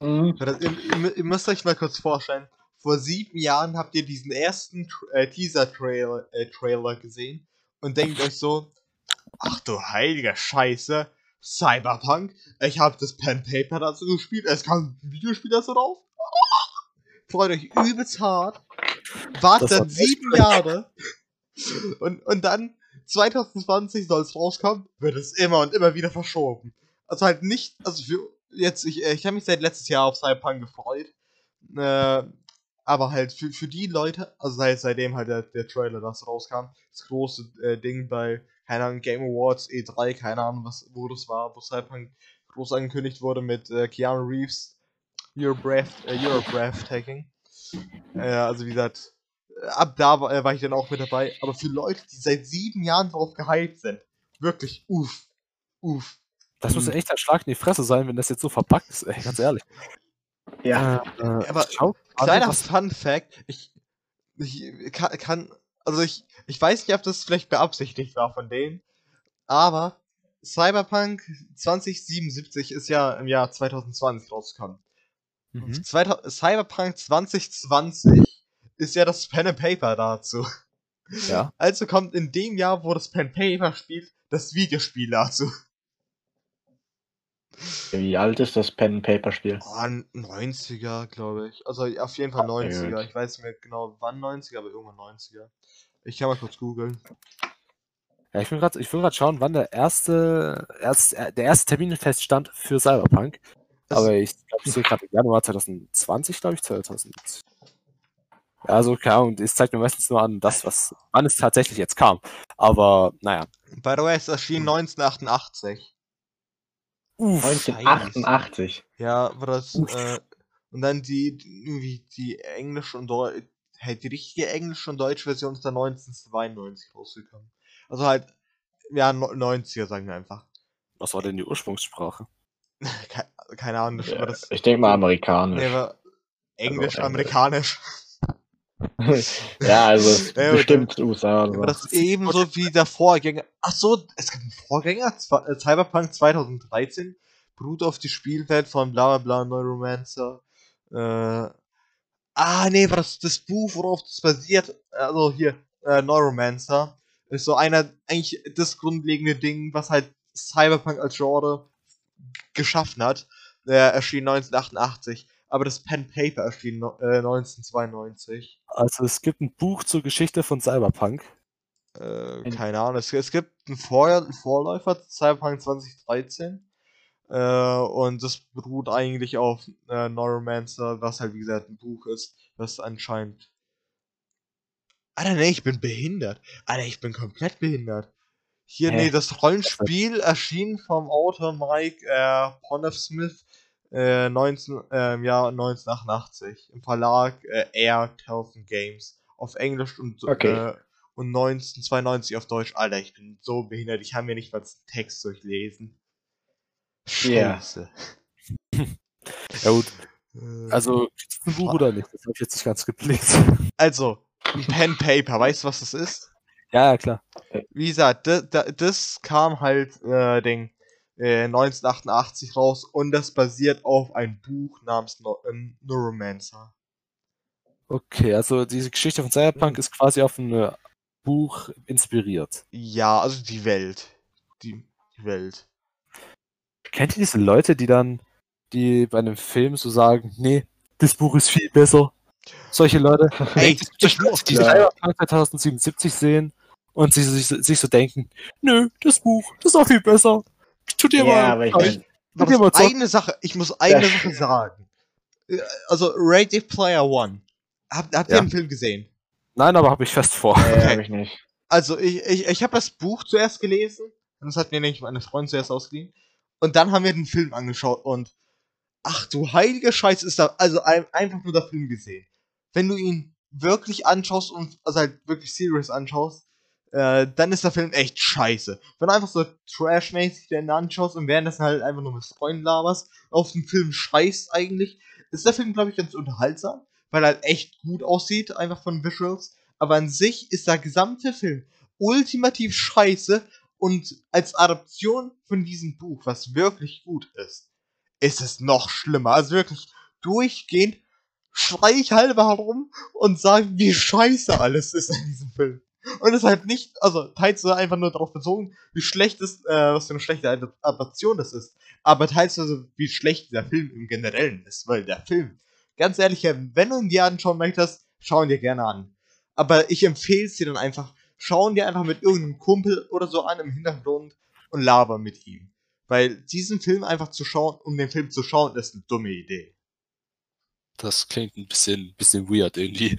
Mhm. Das, ihr, ihr, müsst euch mal kurz vorstellen. Vor sieben Jahren habt ihr diesen ersten äh, Teaser-Trailer äh, Trailer gesehen und denkt euch so, ach du heiliger Scheiße, Cyberpunk, ich habe das Pen Paper dazu gespielt, es kam ein Videospiel dazu drauf. Freut euch übelst hart. Wartet dann sieben Jahre und, und dann 2020 soll es rauskommen, wird es immer und immer wieder verschoben. Also halt nicht, also für jetzt, ich, ich habe mich seit letztes Jahr auf Cyberpunk gefreut. Äh, aber halt für, für die Leute, also seit, seitdem halt der, der Trailer das rauskam, das große äh, Ding bei, keine Ahnung, Game Awards, E3, keine Ahnung, was, wo das war, wo Cyberpunk groß angekündigt wurde mit äh, Keanu Reeves, You're, breath, äh, you're breathtaking. Äh, also wie gesagt, äh, ab da war, äh, war ich dann auch mit dabei. Aber für Leute, die seit sieben Jahren drauf gehypt sind, wirklich, uff, uff. Das muss echt ein Schlag in die Fresse sein, wenn das jetzt so verpackt ist, ey, ganz ehrlich. Ja. Äh, äh, Aber schau, Kleiner was, Fun Fact, ich, ich kann, kann, also ich, ich weiß nicht, ob das vielleicht beabsichtigt war von denen, aber Cyberpunk 2077 ist ja im Jahr 2020 rausgekommen. Mhm. 2000 Cyberpunk 2020 ist ja das Pen and Paper dazu. Ja. Also kommt in dem Jahr, wo das Pen Paper spielt, das Videospiel dazu. Wie alt ist das Pen Paper Spiel? Oh, 90er, glaube ich. Also auf jeden Fall 90er. gut. Ich weiß nicht mehr genau wann 90er, aber irgendwann 90er. Ich kann mal kurz googeln. Ja, ich will gerade schauen, wann der erste, erst, der erste Termin feststand für Cyberpunk. Das- Aber ich glaube, ich sehe gerade im Januar 2020, glaube ich, 2000. Ja, also klar, und es zeigt mir meistens nur an, das, was, wann es tatsächlich jetzt kam. Aber, naja. By the way, es erschien 1988. Uff, 1988. Ja, war das, äh, und dann die, irgendwie die englische und Deu halt die richtige englische und deutsche Version ist dann 1992 rausgekommen. Also halt, ja, no- 90er sagen wir einfach. was war denn die Ursprungssprache? Keine, Ahnung, Ja, das. ich denke mal amerikanisch. Nee, war Englisch, amerikanisch. ja, also Ja, bestimmt USA. Aber das ist ebenso wie der Vorgänger. Ach so, es gibt einen Vorgänger, äh, Cyberpunk 2013, beruht auf die Spielwelt von bla bla bla Neuromancer. Äh, ah, nee, war das das Buch, worauf das basiert? Also hier, äh, Neuromancer. Ist so einer, eigentlich das grundlegende Ding, was halt Cyberpunk als Genre geschaffen hat. Der erschien 1988, aber das Pen Paper erschien no- äh, 1992. Also es gibt ein Buch zur Geschichte von Cyberpunk. Äh, Ein- keine Ahnung. Es, es gibt einen, Vor einen Vorläufer, Cyberpunk 2013. Äh, und das beruht eigentlich auf äh, Neuromancer, was halt wie gesagt ein Buch ist, das anscheinend. Alter, nee, ich bin behindert. Alter, ich bin komplett behindert. Hier, Hä? nee, das Rollenspiel erschien vom Autor Mike äh, Ponef-Smith äh, 19, äh, im Jahr 1988 im Verlag äh, Air Telfen Games auf Englisch und, Okay. äh, und 1992 auf Deutsch. Alter, ich bin so behindert, ich kann mir nicht mal den Text durchlesen. Scheiße. Ja gut, Äh, also ist ein Buch oder nicht? Das habe ich jetzt nicht ganz geblickt. also, ein Pen Paper, weißt du, was das ist? ja, ja, klar. wie gesagt, das, das kam halt äh, den, äh, 1988 raus und das basiert auf einem Buch namens no ähm, Neuromancer. Okay, also diese Geschichte von Cyberpunk ist quasi auf ein äh, Buch inspiriert. Ja, also die Welt. Die, die Welt. Kennt ihr diese Leute, die dann, die bei einem Film so sagen, nee, das Buch ist viel besser? Solche Leute, Ey, die, ich muss- die. Cyberpunk 2077 sehen und sich, sich, sich so denken, nö, das Buch, das ist auch viel besser. Tut dir Ja, mal, aber ich dir mal Aber eine Sache, ich muss eine Ja. Sache sagen. Also, Ready Player One. Habt, habt ihr Ja. den Film gesehen? Nein, aber habe ich fest vor. äh, Okay. hab ich nicht. Also, ich, ich, ich habe das Buch zuerst gelesen. Und das hat mir nämlich meine Freundin zuerst ausgeliehen. Und dann haben wir den Film angeschaut. Und ach du heilige Scheiße, ist da. Also ein, einfach nur der Film gesehen. Wenn du ihn wirklich anschaust und also halt wirklich serious anschaust, äh, dann ist der Film echt scheiße. Wenn du einfach so trashmäßig den anschaust und währenddessen halt einfach nur mit Freunden laberst, auf den Film scheißt eigentlich, ist der Film, glaube ich, ganz unterhaltsam, weil er halt echt gut aussieht, einfach von Visuals. Aber an sich ist der gesamte Film ultimativ scheiße und als Adaption von diesem Buch, was wirklich gut ist, ist es noch schlimmer. Also wirklich durchgehend schrei ich halber herum und sage, wie scheiße alles ist in diesem Film. Und es ist halt nicht, also teils einfach nur darauf bezogen, wie schlecht ist, äh, was für eine schlechte Ad- Adaption das ist. Aber teils also, wie schlecht der Film im Generellen ist, weil der Film, ganz ehrlich, wenn du ihn dir anschauen möchtest, schau ihn dir gerne an. Aber ich empfehle es dir dann einfach, schau ihn dir einfach mit irgendeinem Kumpel oder so an im Hintergrund und laber mit ihm. Weil diesen Film einfach zu schauen, um den Film zu schauen, ist eine dumme Idee. Das klingt ein bisschen, bisschen weird irgendwie.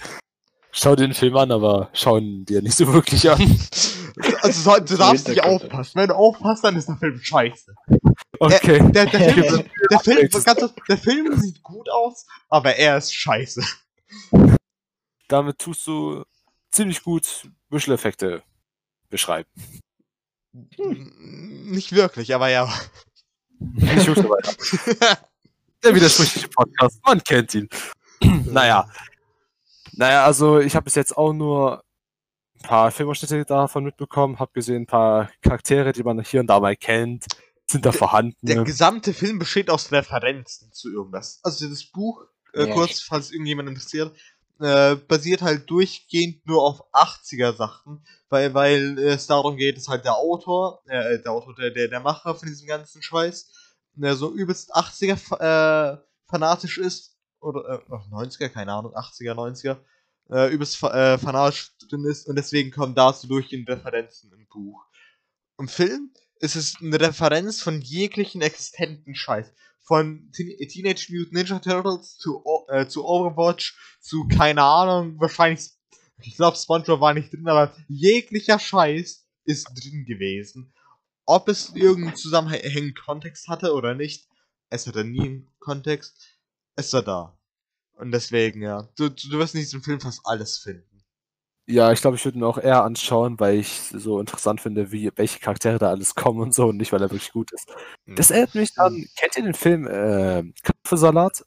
Schau dir den Film an, aber schau ihn dir nicht so wirklich an. Also so, du darfst nicht aufpassen. Wenn du aufpasst, dann ist der Film scheiße. Okay. Der, der, Film, der, Film, ganz, kurz, der Film sieht gut aus, aber er ist scheiße. Damit tust du ziemlich gut Visual-Effekte beschreiben. Nicht wirklich, aber ja. Ich wusste weiter. Der widersprüchliche Podcast, man kennt ihn. naja. Naja, also ich habe bis jetzt auch nur ein paar Filmausschnitte davon mitbekommen, habe gesehen, ein paar Charaktere, die man hier und da mal kennt, sind da vorhanden. Der gesamte Film besteht aus Referenzen zu irgendwas. Also das Buch, äh, Ja. kurz, falls irgendjemand interessiert, äh, basiert halt durchgehend nur auf 80er Sachen, weil, weil es darum geht, dass halt der Autor, äh, der Autor, der, der, der Macher von diesem ganzen Scheiß, der so übelst 80er fa- äh, fanatisch ist, oder äh, 90er, keine Ahnung, 80er, 90er, äh, übelst fa äh, drin ist und deswegen kommen dazu durchgehend Referenzen im Buch. Im Film ist es eine Referenz von jeglichen existenten Scheiß. Von Teen Teenage Mutant Ninja Turtles zu, äh, zu Overwatch zu, keine Ahnung, wahrscheinlich, ich glaube, SpongeBob war nicht drin, aber jeglicher Scheiß ist drin gewesen. Ob es irgendeinen zusammenhängenden Kontext hatte oder nicht, es hatte nie einen Kontext, es war da. Und deswegen, ja, du, du wirst in diesem Film fast alles finden. Ja, ich glaube, ich würde mir auch eher anschauen, weil ich so interessant finde, wie welche Charaktere da alles kommen und so und nicht, weil er wirklich gut ist. Das erinnert mich an, kennt ihr den Film äh, Kartoffelsalat?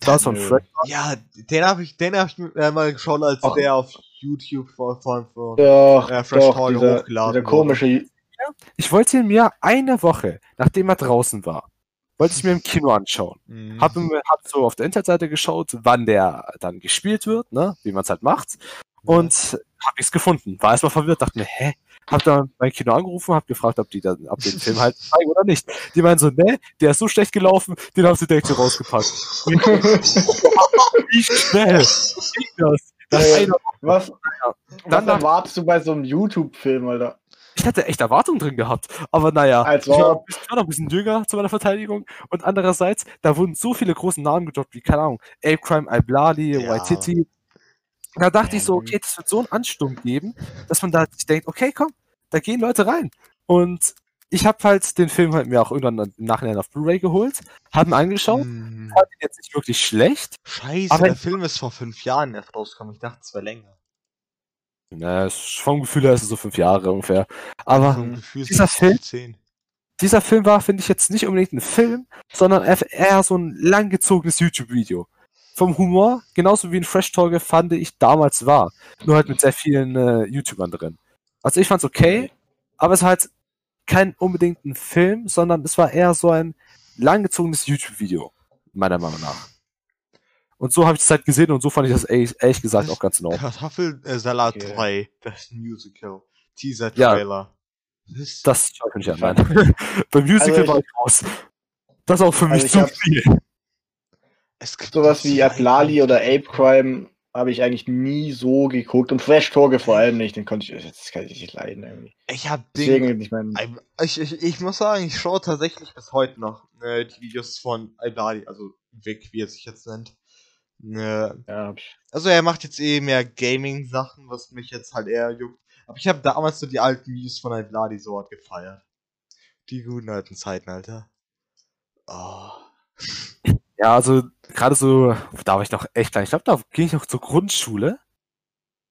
Das von. Fred. Ja, den habe ich, den hab ich äh, mal geschaut, als Ach. der auf YouTube von, von, von Doch, Ja, Fresh doch, Talk dieser, hochgeladen dieser wurde. komische, Ich wollte ihn mir eine Woche, nachdem er draußen war, wollte ich mir im Kino anschauen. Mhm. Hab, mir- hab so auf der Internetseite geschaut, wann der dann gespielt wird, ne, wie man es halt macht. Und hab nichts gefunden. War erstmal verwirrt, dachte mir, hä? Hab dann mein Kino angerufen, hab gefragt, ob die dann, ob die den Film halt zeigen oder nicht. Die meinen so, ne, der ist so schlecht gelaufen, den haben sie direkt so rausgepackt. Wie schnell ging das? Nach Ja, ja. einer was, Dann was erwartest du bei so einem YouTube-Film, Alter? Ich hatte echt Erwartungen drin gehabt. Aber naja, Als ich, war, ob. ich war noch ein bisschen jünger zu meiner Verteidigung. Und andererseits, da wurden so viele große Namen gedroppt, wie, keine Ahnung, Ape Crime, Iblali, Ja. Waititi. Da dachte ich so, Mann. okay, das wird so einen Ansturm geben, dass man da sich denkt, okay, komm, da gehen Leute rein. Und ich habe halt den Film halt mir auch irgendwann im Nachhinein auf Blu-ray geholt, habe ihn angeschaut, Mhm. fand ihn jetzt nicht wirklich schlecht. Scheiße, Aber- der Film ist vor fünf Jahren erst rausgekommen. Ich dachte, es wäre länger. Na, vom Gefühl her ist es so fünf Jahre ungefähr. Aber dieser Film- dieser Film war, finde ich, jetzt nicht unbedingt ein Film, sondern eher- eher so ein langgezogenes YouTube-Video. Vom Humor, genauso wie ein Fresh Talker fand ich damals war. Nur halt mit sehr vielen äh, YouTubern drin. Also ich fand's okay, aber es war halt kein unbedingt ein Film, sondern es war eher so ein langgezogenes YouTube-Video, meiner Meinung nach. Und so habe ich das halt gesehen und so fand ich das ehrlich, ehrlich gesagt auch ganz Ordnung. Kartoffelsalat Okay. 3, das Musical. Teaser Ja. Trailer. Das, Das schaue ich mir nicht an, nein. Beim Musical Also war ich raus. Das ist auch für mich Also ich zu hab- viel. es gibt Sowas wie Atlali oder Ape Crime habe ich eigentlich nie so geguckt. Und Fresh Torge vor allem nicht. Den konnte ich, das kann ich nicht leiden irgendwie. Ich hab Ding. Deswegen, ich meine, Ich, ich, ich muss sagen, ich schaue tatsächlich bis heute noch äh, die Videos von Ibladi, also Vic, wie er sich jetzt nennt. Äh, ja, also er macht jetzt eh mehr Gaming-Sachen, was mich jetzt halt eher juckt. Aber ich habe damals so die alten Videos von Ibladi so hart gefeiert. Die guten alten Zeiten, Alter. Oh. Ja, also gerade so, da war ich noch echt klein. Ich glaube, da ging ich noch zur Grundschule.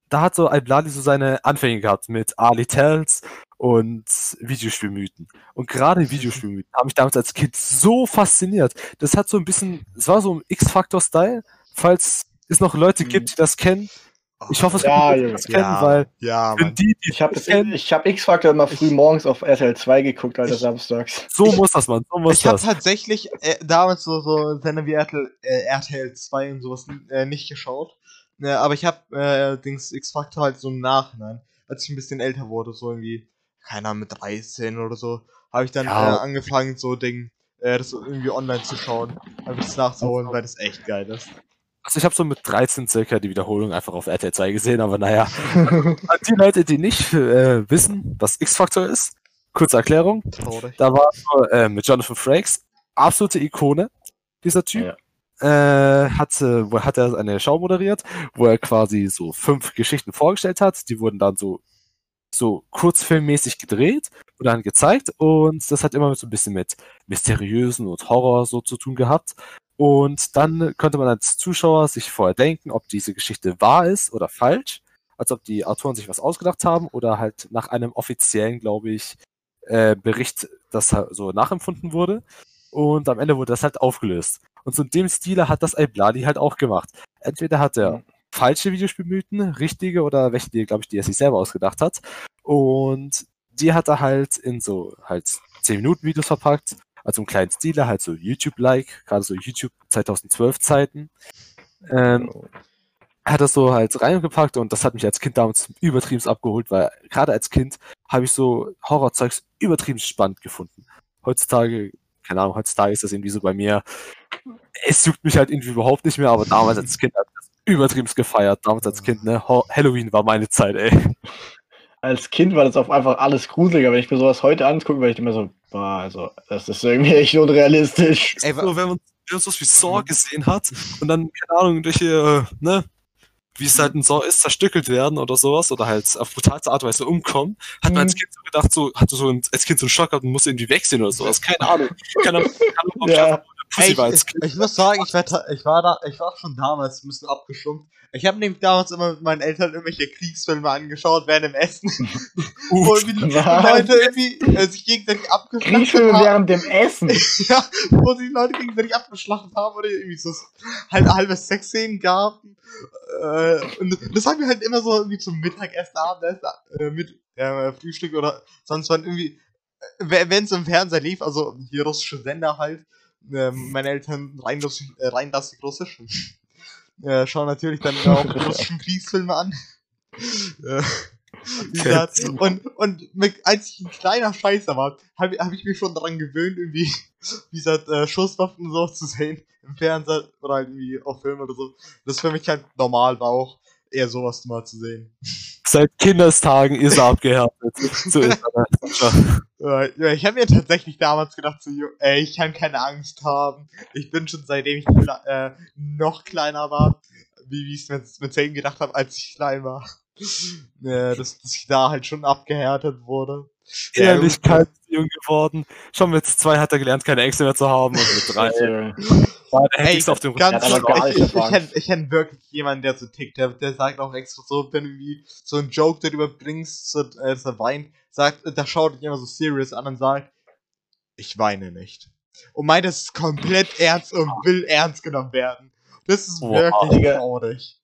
Da hat so Albladi so seine Anfänge gehabt mit Ali Tells und Videospielmythen. Und gerade Videospielmythen haben mich damals als Kind so fasziniert. Das hat so ein bisschen, es war so ein X-Factor-Style, falls es noch Leute Mhm. gibt, die das kennen. Ich hoffe, es gibt Ja, Leute, die das kennen, ja, weil ja, Mann. die, die Ich habe kennen, ich hab X-Factor immer früh morgens auf RTL 2 geguckt, Alter, Ich- samstags. so muss das, man, so muss Ich habe das. tatsächlich äh, damals so, so Sender wie RTL, äh, RTL 2 und sowas äh, nicht geschaut. Äh, aber ich habe äh, Dings X-Factor halt so im Nachhinein, als ich ein bisschen älter wurde, so irgendwie, keine Ahnung, mit 13 oder so, habe ich dann Ja. äh, angefangen, so Ding, äh, das so irgendwie online zu schauen, einfach das nachzuholen, weil das echt geil ist. Also ich habe so mit 13 circa die Wiederholung einfach auf RTL 2 gesehen, aber naja. An die Leute, die nicht äh, wissen, was X-Factor ist, kurze Erklärung. Traurig. Da war äh, mit Jonathan Frakes, absolute Ikone, dieser Typ. Äh, hat, wo hat er eine Show moderiert, wo er quasi so fünf Geschichten vorgestellt hat. Die wurden dann so, so kurzfilmmäßig gedreht und dann gezeigt. Und das hat immer so ein bisschen mit Mysteriösen und Horror so zu tun gehabt. Und dann konnte man als Zuschauer sich vorher denken, ob diese Geschichte wahr ist oder falsch. Als ob die Autoren sich was ausgedacht haben oder halt nach einem offiziellen, glaube ich, äh, Bericht, das so nachempfunden wurde. Und am Ende wurde das halt aufgelöst. Und so in dem Stile hat das Albladi halt auch gemacht. Entweder hat er Mhm. falsche Videospielmythen, richtige oder welche, die, glaube ich, die er sich selber ausgedacht hat. Und die hat er halt in so halt 10 Minuten Videos verpackt. Also im kleinen Stile, halt so YouTube-like, gerade so YouTube 2012 Zeiten. Ähm, hat das so halt reingepackt und das hat mich als Kind damals übertrieben abgeholt, weil gerade als Kind habe ich so Horrorzeugs übertrieben spannend gefunden. Heutzutage, keine Ahnung, heutzutage ist das irgendwie so bei mir, es juckt mich halt irgendwie überhaupt nicht mehr, aber damals als Kind ich das übertrieben gefeiert. Damals als Kind, ne, Halloween war meine Zeit, ey. Als Kind war das auf einfach alles gruseliger. Wenn ich mir sowas heute angucke, war ich immer so, boah, also, das ist irgendwie echt unrealistisch. Ey, so, wenn man, man sowas wie Saw gesehen hat und dann, keine Ahnung, durch äh, ne, wie es halt ein Saw ist, zerstückelt werden oder sowas oder halt auf brutalste Art und Weise umkommen, hat man als Mhm. Kind so gedacht, so, hatte so ein, als Kind so einen Schock gehabt und musste irgendwie wegsehen oder sowas. Keine Ahnung. Keine Ahnung, keine Ahnung ob ich Ja. Ey, ich, ich, ich muss sagen, ich war, ich war da, ich war schon damals ein bisschen abgestumpft. Ich habe nämlich damals immer mit meinen Eltern irgendwelche Kriegsfilme angeschaut während dem Essen, wo Uff, irgendwie die? Leute irgendwie äh, sich gegenseitig abgeschlachtet Kriegsfilme haben. während dem Essen. ja, wo sich Leute gegenseitig abgeschlachtet haben oder irgendwie so halt halbe Sexszenen gab. Äh, und das haben wir halt immer so irgendwie zum Mittagessen, Abendessen, äh, mit äh, Frühstück oder sonst wann irgendwie, äh, wenn es im Fernseher lief, also hier russische Sender halt, äh, meine Eltern rein, russisch, äh, rein lassig russisch. Äh, schauen natürlich dann auch russischen Kriegsfilme an. Äh, gesagt, und, und mit, als ich ein kleiner Scheißer war, habe hab ich mich schon daran gewöhnt, irgendwie, wie gesagt, äh, Schusswaffen so zu sehen im Fernseher oder halt irgendwie auf Film oder so. Das für mich halt normal war auch eher sowas mal zu sehen. Seit Kindestagen ist er abgehärtet. So ist er. Äh, ja, ich habe mir tatsächlich damals gedacht, so, ey, ich kann keine Angst haben. Ich bin schon seitdem ich kle äh, noch kleiner war, wie wie ich es mit, mit gedacht habe, als ich klein war. Äh, dass, dass ich da halt schon abgehärtet wurde. Ja, Innerlich kalt jung geworden. Schon mit zwei hat er gelernt, keine Ängste mehr zu haben. Und mit drei war der Ey, auf dem ganz aber gar ich, ich, kenn, ich kenn wirklich jemanden, der so tickt, der, der sagt auch extra so, wenn du irgendwie so einen Joke darüber bringst, so, äh, dass er weint, sagt, da schaut dich immer so serious an und sagt, ich weine nicht. Und meint, das ist komplett ernst und will ernst genommen werden. Das ist Wow. wirklich traurig.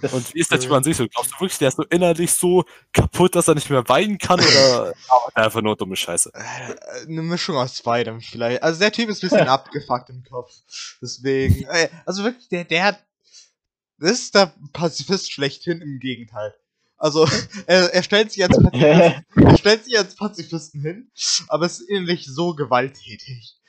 Das, Und wie ist der Typ an sich so? Glaubst du wirklich, der ist so innerlich so kaputt, dass er nicht mehr weinen kann? Oder er einfach nur dumme Scheiße? Äh, Eine Mischung aus beidem vielleicht. Also der Typ ist ein bisschen abgefuckt im Kopf. Deswegen, äh, also wirklich, der, der hat, das ist der Pazifist schlechthin im Gegenteil. Also, er, er stellt sich als Pazifist, er stellt sich als Pazifisten hin, aber ist innerlich so gewalttätig.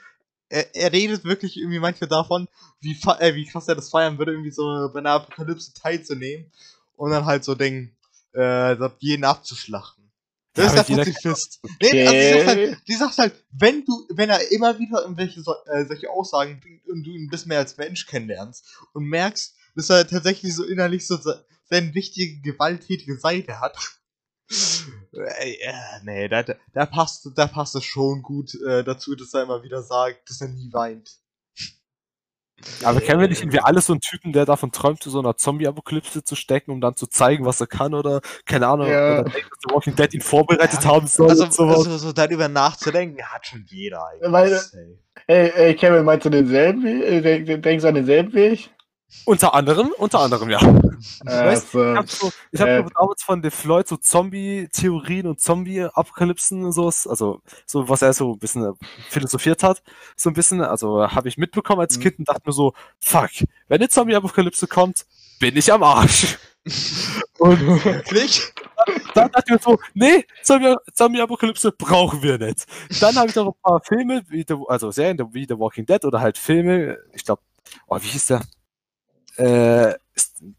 Er, er redet wirklich irgendwie manchmal davon, wie, äh, wie krass er das feiern würde, irgendwie so bei einer Apokalypse teilzunehmen und dann halt so denken, äh, jeden abzuschlachten. Das Ja, ist der Pazifist. Nee, also die sagt, Okay. halt, die sagt halt, wenn du, wenn er immer wieder irgendwelche so, äh, solche Aussagen bringt und du ihn ein bisschen mehr als Mensch kennenlernst und merkst, dass er tatsächlich so innerlich so se- seine wichtige gewalttätige Seite hat. Äh, äh, nee, da, da, passt, da passt es schon gut äh, dazu, dass er immer wieder sagt, dass er nie weint. Aber kennen wir nicht irgendwie alle so einen Typen, der davon träumt, so einer Zombie-Apokalypse zu stecken, um dann zu zeigen, was er kann oder keine Ahnung, Ja. oder denkt, dass The Walking Dead ihn vorbereitet haben soll Also, und sowas. also so darüber nachzudenken, hat schon jeder eigentlich. Weil-. Ey, ey, Kevin, meinst du denselben Weg? Äh, denk- Denkst du an denselben Weg? Unter anderem, unter anderem, ja. Weißt Also, Ich habe so, ich hab Äh. so damals von De Floyd so Zombie-Theorien und Zombie-Apokalypsen und sowas, also so, was er so ein bisschen äh, philosophiert hat, so ein bisschen, also habe ich mitbekommen als Mhm. Kind und dachte mir so, fuck, wenn eine Zombie-Apokalypse kommt, bin ich am Arsch. und Wirklich? dann dachte ich mir so, nee, Zombie- Zombie-Apokalypse brauchen wir nicht. Dann habe ich noch ein paar Filme, wie The, also Serien wie The Walking Dead oder halt Filme, ich glaube, oh, wie hieß der? Äh,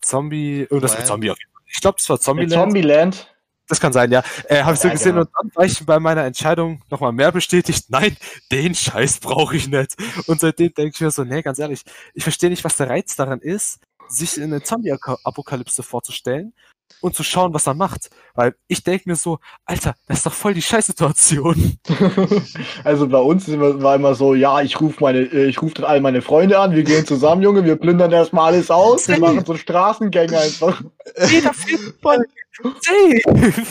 Zombie, irgendwas mit Land? Zombie auf jeden Fall. Ich glaube, das war mit Zombieland. Zombieland. Das kann sein, ja. Äh, habe ich so Ja, gesehen genau. und dann war ich bei meiner Entscheidung nochmal mehr bestätigt, nein, den Scheiß brauche ich nicht. Und seitdem denke ich mir so, nee, ganz ehrlich, ich verstehe nicht, was der Reiz daran ist, sich in eine Zombie-Apokalypse vorzustellen und zu schauen, was er macht. Weil ich denke mir so, Alter, das ist doch voll die Scheißsituation. also bei uns immer- war immer so, ja, ich rufe meine, äh, ich rufe dann all meine Freunde an, wir gehen zusammen, Junge, wir plündern erstmal alles aus, wir machen so Straßengänge einfach. Jeder Film voll safe.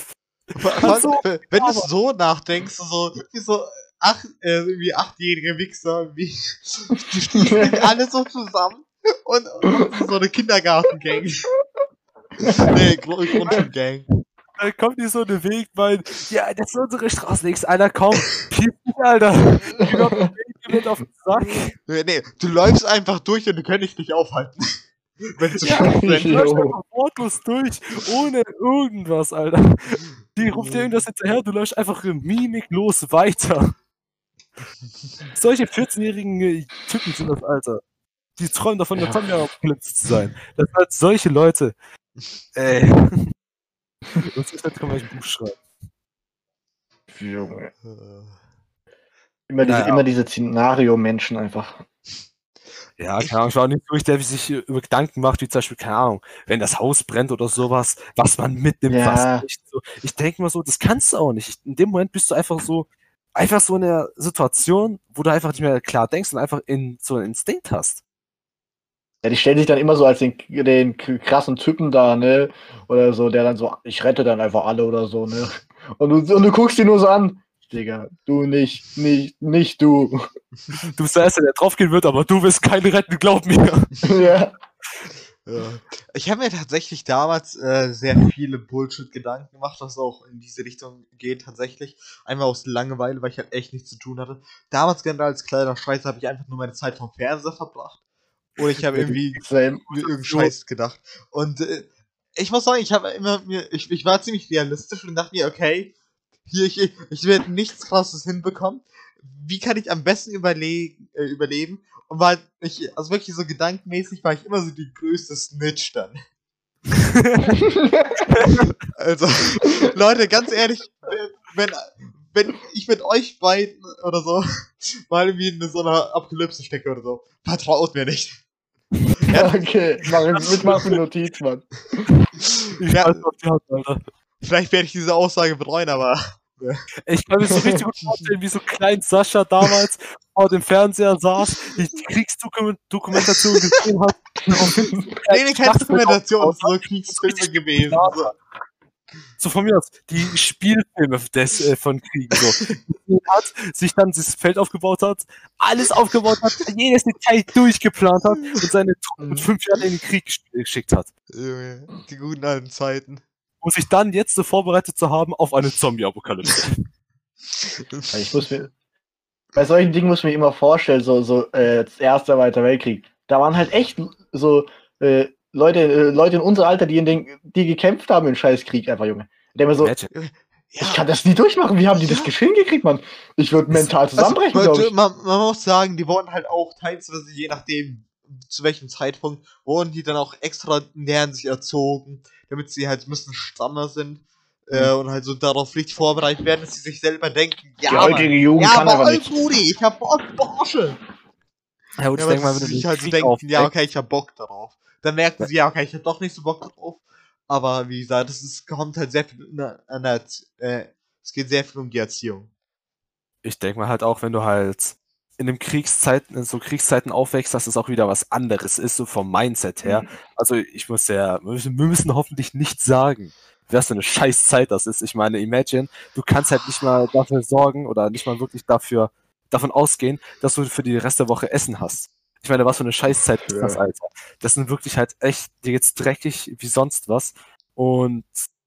Also, wenn du so nachdenkst, so, wie so acht, äh, irgendwie achtjährige Wichser, wie, die stehen alle so zusammen und, und so eine Kindergartengang. nee, Gru- Grundschulgang. Dann kommt die so eine Weg, mein, ja, das ist unsere Straße, nix, Alter, komm, piep dich, Alter. Die wird auf den Weg, die wird auf den Sack. Nee, nee, du läufst einfach durch und du kannst dich nicht aufhalten. Wenn Ja, Du läufst einfach wortlos durch, ohne irgendwas, Alter. Die ruft dir irgendwas hinterher, du läufst einfach mimiklos weiter. Solche 14-jährigen äh, Typen sind das, Alter. Die träumen davon, der Ja. Zombie-Apokalypse zu sein. Das sind halt solche Leute. Ey. Und so kann man ein Buch schreiben. Junge. Äh, Immer diese, Naja. immer diese Szenario-Menschen einfach. Ja, keine Ahnung, ich war auch nicht durch, der sich über Gedanken macht, wie zum Beispiel, keine Ahnung, wenn das Haus brennt oder sowas, was man mitnimmt, Ja. was nicht. So. Ich denke mal so, das kannst du auch nicht. Ich- In dem Moment bist du einfach so, einfach so eine Situation, wo du einfach nicht mehr klar denkst und einfach in so einen Instinkt hast. Ja, die stellen sich dann immer so als den, den krassen Typen da, ne? Oder so, der dann so, ich rette dann einfach alle oder so, ne? Und du, und du guckst die nur so an. Digga, du nicht, nicht, nicht du. Du bist der Erste, der draufgehen wird, aber du wirst keinen retten, glaub mir. ja. Ja. Ich habe mir tatsächlich damals äh, sehr viele Bullshit-Gedanken gemacht, was auch in diese Richtung geht tatsächlich. Einmal aus Langeweile, weil ich halt echt nichts zu tun hatte. Damals generell als kleiner Scheiß habe ich einfach nur meine Zeit vom Fernseher verbracht. Oder ich habe irgendwie mir irgendeinen Scheiß gedacht. Und äh, ich muss sagen, ich habe immer mir, ich, ich war ziemlich realistisch und dachte mir, okay, hier, ich, ich, ich werde nichts krasses hinbekommen. Wie kann ich am besten überlegen, äh, überleben? Und war ich, also wirklich so gedankenmäßig war ich immer so die größte Snitch dann. Also, Leute, ganz ehrlich, wenn, wenn ich mit euch beiden oder so mal irgendwie in so einer Apokalypse stecke oder so, vertraut mir nicht. okay, mach ich mitmachen Notiz, Mann. Ich Ja. weiß Alter. Vielleicht werde ich diese Aussage bereuen, aber Ich kann mir so richtig gut vorstellen, wie so klein Sascha damals vor dem Fernseher saß, die Kriegsdokumentation gesehen hat. nee, nee, keine Dokumentation, es sind so Kriegsfilme gewesen. So. So von mir aus, die Spielfilme des, äh, von Kriegen so. Hat, sich dann das Feld aufgebaut hat, alles aufgebaut hat, jedes Detail durchgeplant hat und seine Truppen mit fünf Jahren in den Krieg gesch- geschickt hat. Junge, Die guten alten Zeiten. Um sich dann jetzt so vorbereitet zu haben auf eine Zombie-Apokalypse. Ja, Ich muss mir, bei solchen Dingen muss ich mir immer vorstellen, so, so äh, das Erste Zweiter Weltkrieg. Da waren halt echt so äh, Leute, äh, Leute in unserem Alter, die in den, die gekämpft haben im Scheißkrieg, einfach Junge. Der mir so, Imagine. ich kann das nie durchmachen. Wie haben die das Ja. geschehen gekriegt, Mann? Ich würde mental zusammenbrechen, also, glaube ich. man, man muss sagen, die wurden halt auch teilweise, je nachdem zu welchem Zeitpunkt, wurden die dann auch extra nähern sich erzogen, damit sie halt ein bisschen strammer sind äh, und halt so darauf richtig vorbereitet werden, dass sie sich selber denken, ja, Die heutige Jugend ja, kann aber aber nichts. Rudi, ich hab Bock, Borsche. Ja, gut, Ja, ich aber denke mal, dass wenn du sie sich den halt so denken, ja, okay, ich hab Bock darauf. Dann merken sie, ja, okay, ich hab doch nicht so Bock darauf. Aber wie gesagt, es ist, kommt halt sehr viel an der, äh, es geht sehr viel um die Erziehung. ich denke mal halt auch, wenn du halt in dem Kriegszeiten, in so Kriegszeiten aufwächst, dass es auch wieder was anderes ist, so vom Mindset her. Also ich muss ja, wir müssen, wir müssen hoffentlich nicht sagen, was für eine scheiß Zeit das ist. Ich meine, imagine, du kannst halt nicht mal dafür sorgen oder nicht mal wirklich dafür, davon ausgehen, dass du für die Rest der Woche Essen hast. Ich meine, was für eine Scheißzeit ist das, Ja. Alter? Das sind wirklich halt echt, dir geht's dreckig wie sonst was. Und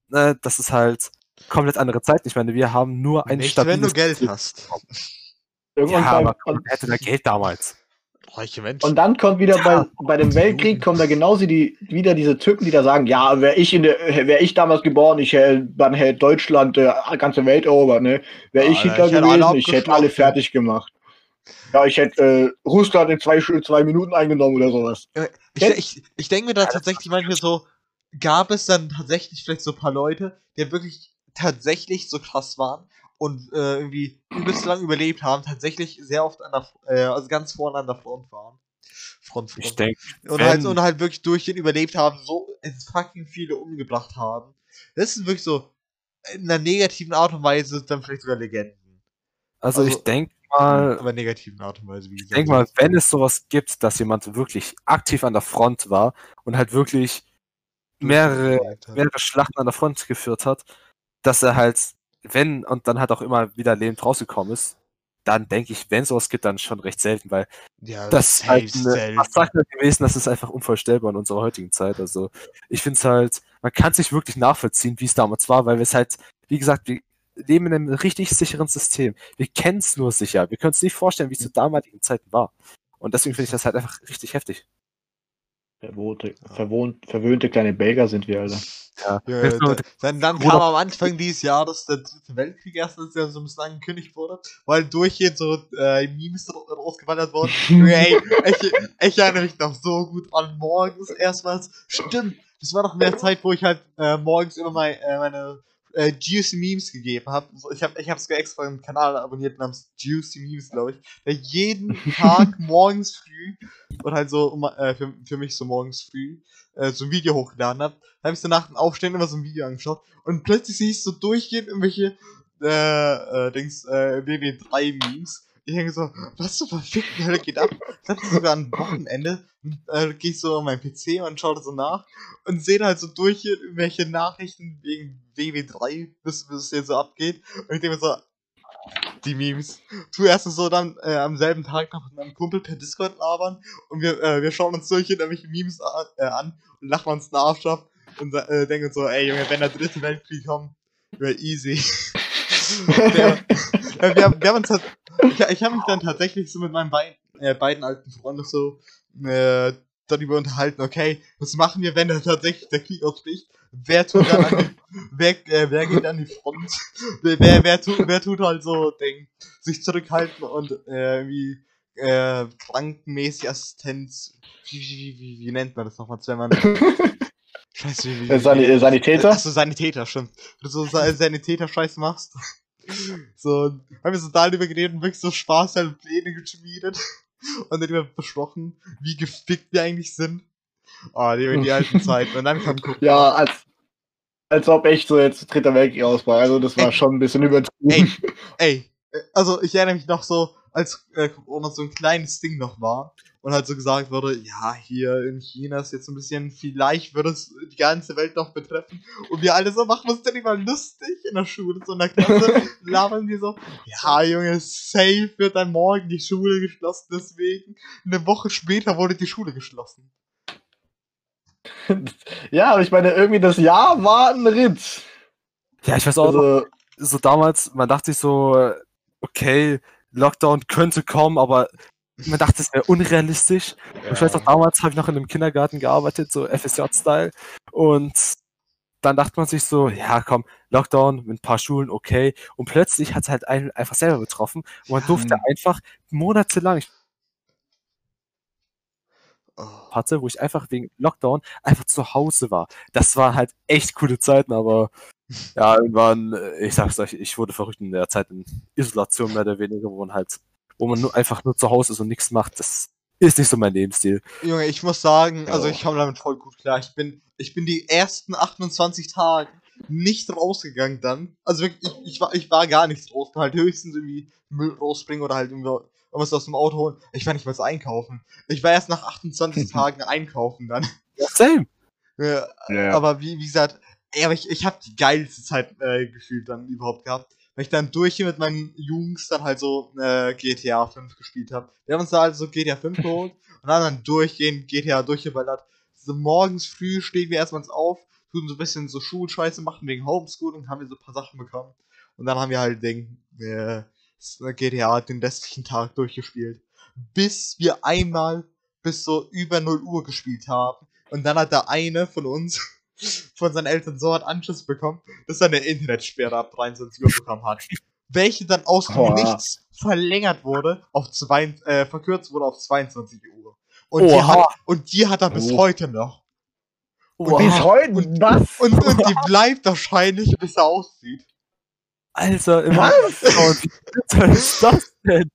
ne, das ist halt komplett andere Zeit. Ich meine, wir haben nur ein Nicht, wenn du stabiles Geld System. hast. Irgendwann Ja, aber man hätte da Geld damals. Reiche Menschen. Und dann kommt wieder bei, bei dem Weltkrieg kommen da genauso die, wieder diese Typen, die da sagen, ja, wäre ich in der, wäre ich damals geboren, ich hätte, dann hätte Deutschland äh, ganze Welt erobert, ne? Wäre ich Hitler ich hätte alle gewesen, ich hätte alle fertig gemacht. Ja, ich hätte äh, Russland in zwei, zwei Minuten eingenommen oder sowas. Ich, ich, ich denke mir da tatsächlich manchmal so, gab es dann tatsächlich vielleicht so ein paar Leute, die wirklich tatsächlich so krass waren und äh, irgendwie übelst lang überlebt haben, tatsächlich sehr oft an der, äh, also ganz vorne an der Front waren. Front, Front. Ich denke, und, halt, und halt wirklich durchgehend überlebt haben, so fucking viele umgebracht haben. Das ist wirklich so in einer negativen Art und Weise dann vielleicht sogar Legenden. Also, also- ich denke mal, Aber negativen Art und Weise, wie ich gesagt. denke mal, wenn es sowas gibt, dass jemand wirklich aktiv an der Front war und halt wirklich mehrere, mehrere Schlachten an der Front geführt hat, dass er halt, wenn und dann halt auch immer wieder lebend rausgekommen ist, dann denke ich, wenn sowas gibt, dann schon recht selten, weil ja, das ist halt eine. Massaker gewesen, das ist einfach unvorstellbar in unserer heutigen Zeit. Also ich finde es halt, man kann es nicht wirklich nachvollziehen, wie es damals war, weil wir es halt, wie gesagt, wir leben in einem richtig sicheren System. Wir kennen es nur sicher. Wir können es nicht vorstellen, wie es zu damaligen Zeiten war. Und deswegen finde ich das halt einfach richtig heftig. Verwohnte, verwohnt, verwöhnte kleine Belger sind wir, Alter. Ja. Ja, nur- da, dann, dann kam am Anfang dieses Jahres der dritte Weltkrieg erst, als der so ein bisschen angekündigt wurde, weil durchgehend so äh, Memes ra- rausgewandert wurden. Junge, Ey, ich, ich erinnere mich noch so gut an morgens erstmals. Stimmt, das war noch mehr Zeit, wo ich halt äh, morgens immer mein, äh, meine äh, Juicy Memes gegeben habe. Ich habe ich hab sogar extra einen Kanal abonniert namens Juicy Memes, glaube ich, der jeden Tag morgens früh und halt so äh, für, für mich so morgens früh äh, so ein Video hochgeladen hat. Da habe ich so nach dem Aufstehen immer so ein Video angeschaut und plötzlich sehe ich so durchgehend irgendwelche äh, äh, Dings, äh, WW3-Memes. Ich denke so, was zur verfickten Hölle geht ab? Ich hatte sogar ein Wochenende, äh, gehe ich so auf meinen PC und schaue so nach und sehe halt so durch irgendwelche Nachrichten wegen WW3, bis, bis es hier so abgeht. Und ich denke mir so, die Memes. Tu erst so dann äh, am selben Tag noch mit meinem Kumpel per Discord labern und wir, äh, wir schauen uns solche irgendwelche Memes an, äh, an und lachen uns Arsch ab und äh, denken so, ey Junge, wenn der dritte Weltkrieg kommt, wäre easy. der, wir, wir haben uns ich, ich habe mich dann tatsächlich so mit meinen beiden, äh, beiden alten Freunden so äh, darüber unterhalten, okay, was machen wir, wenn da tatsächlich der Krieg ausbricht? Wer tut dann an die, wer, äh, wer geht an die Front? Wer, wer, wer, tut, wer tut halt so, denk, sich zurückhalten und äh, irgendwie äh, krankenmäßig Assistenz, wie, wie, wie, wie nennt man das nochmal, wenn man Scheiße, wie, wie, Äh, äh, Sanitäter? Achso, Sanitäter, stimmt. Wenn du so Sa- Sanitäter-Scheiß machst. So, haben wir so darüber geredet und wirklich so Spaß halt Pläne geschmiedet. Und darüber besprochen, wie gefickt wir eigentlich sind. Oh, die, die alten Zeiten. Und dann kam gucken. Ja, als, als ob echt so jetzt dritter Weltkrieg ausbrach. Also das war Ey. schon ein bisschen übertrieben. Ey, ey, also ich erinnere mich noch so, als äh, Corona so ein kleines Ding noch war und halt so gesagt wurde, ja, hier in China ist jetzt ein bisschen, vielleicht wird es die ganze Welt noch betreffen. Und wir alle so, machen uns denn mal lustig in der Schule, so in der Klasse, labern wir so, ja, Junge, safe wird dann morgen die Schule geschlossen, deswegen. Eine Woche später wurde die Schule geschlossen. Ja, aber ich meine, irgendwie das Jahr war ein Ritt. Ja, ich weiß auch Also, so damals, man dachte sich so, okay, Lockdown könnte kommen, aber man dachte, es wäre unrealistisch. Und Ich weiß auch, damals habe ich noch in einem Kindergarten gearbeitet, so FSJ-Style. Und dann dachte man sich so, ja komm, Lockdown mit ein paar Schulen, okay. Und plötzlich hat es halt einen einfach selber betroffen. Und man Ja. durfte einfach monatelang, ich Oh. hatte, wo ich einfach wegen Lockdown einfach zu Hause war. Das waren halt echt coole Zeiten, aber ja, irgendwann, äh, ich sag's euch, ich wurde verrückt in der Zeit in Isolation mehr oder weniger, wo man halt, wo man nur einfach nur zu Hause ist und nichts macht. Das ist nicht so mein Lebensstil. Junge, ich muss sagen, also ich komme damit voll gut klar. Ich bin, ich bin die ersten 28 Tage nicht rausgegangen dann. Also wirklich, ich, ich, war, ich war gar nichts raus. Halt höchstens irgendwie Müll rausbringen oder halt irgendwas aus dem Auto holen. Ich war nicht mal einkaufen. Ich war erst nach 28 Tagen einkaufen dann. Same. Ja, ja. aber wie, wie gesagt, ey, aber ich, ich habe die geilste Zeit äh, gefühlt dann überhaupt gehabt. Weil ich dann durch hier mit meinen Jungs dann halt so äh, GTA 5 gespielt habe. Wir haben uns da halt so GTA 5 geholt und haben dann durchgehend GTA durchgeballert. So morgens früh stehen wir erstmals auf, tun so ein bisschen so Schulscheiße machen wegen Homeschooling, haben wir so ein paar Sachen bekommen. Und dann haben wir halt den, äh, GTA den restlichen Tag durchgespielt. Bis wir einmal bis so über 0 Uhr gespielt haben. Und dann hat der eine von uns von seinen Eltern so hat Anschluss bekommen, dass er eine Internetsperre ab 23 Uhr bekommen hat. Welche dann aus dem. Nichts verlängert wurde, auf zwei, äh, verkürzt wurde auf 22 Uhr. Und die, hat, und die hat er bis Oh. heute noch. Wow. Bis heute? Und- was? Und, und die bleibt wahrscheinlich, bis er aussieht. Alter, immer. Was? Wie bitter ist das denn?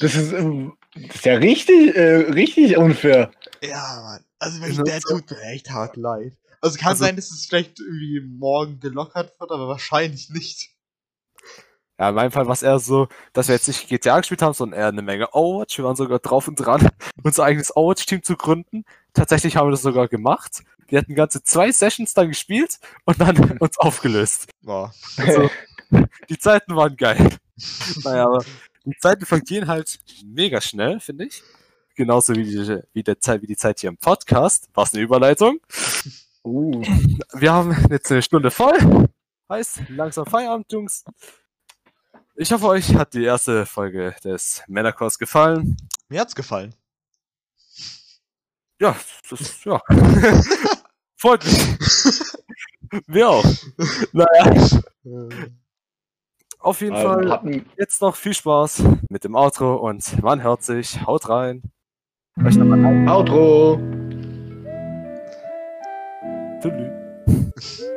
Das ist, ähm, das ist ja richtig, äh, richtig unfair. Ja, Mann. Also wenn Also, der tut mir echt hart leid. Also kann Also- sein, dass es vielleicht irgendwie morgen gelockert wird, aber wahrscheinlich nicht. Ja, in meinem Fall war es eher so, dass wir jetzt nicht GTA gespielt haben, sondern eher eine Menge Overwatch. Wir waren sogar drauf und dran, unser eigenes Overwatch-Team zu gründen. Tatsächlich haben wir das sogar gemacht. Wir hatten ganze zwei Sessions dann gespielt und dann uns aufgelöst. Boah. Also, die Zeiten waren geil. Naja, aber die Zeiten vergehen halt mega schnell, finde ich. Genauso wie die, wie, der Zeit, wie die Zeit hier im Podcast. Was eine Überleitung. Uh. Wir haben jetzt eine Stunde voll. Heißt, langsam Feierabend, Jungs. Ich hoffe, euch hat die erste Folge des Männerkurs gefallen. Mir hat's gefallen. Ja, das ist, ja. Freut mich. Wir auch. Naja, auf jeden Ähm, Fall hatten, jetzt noch viel Spaß mit dem Outro und man hört sich. Haut rein. Euch noch mal ein. Outro. Salut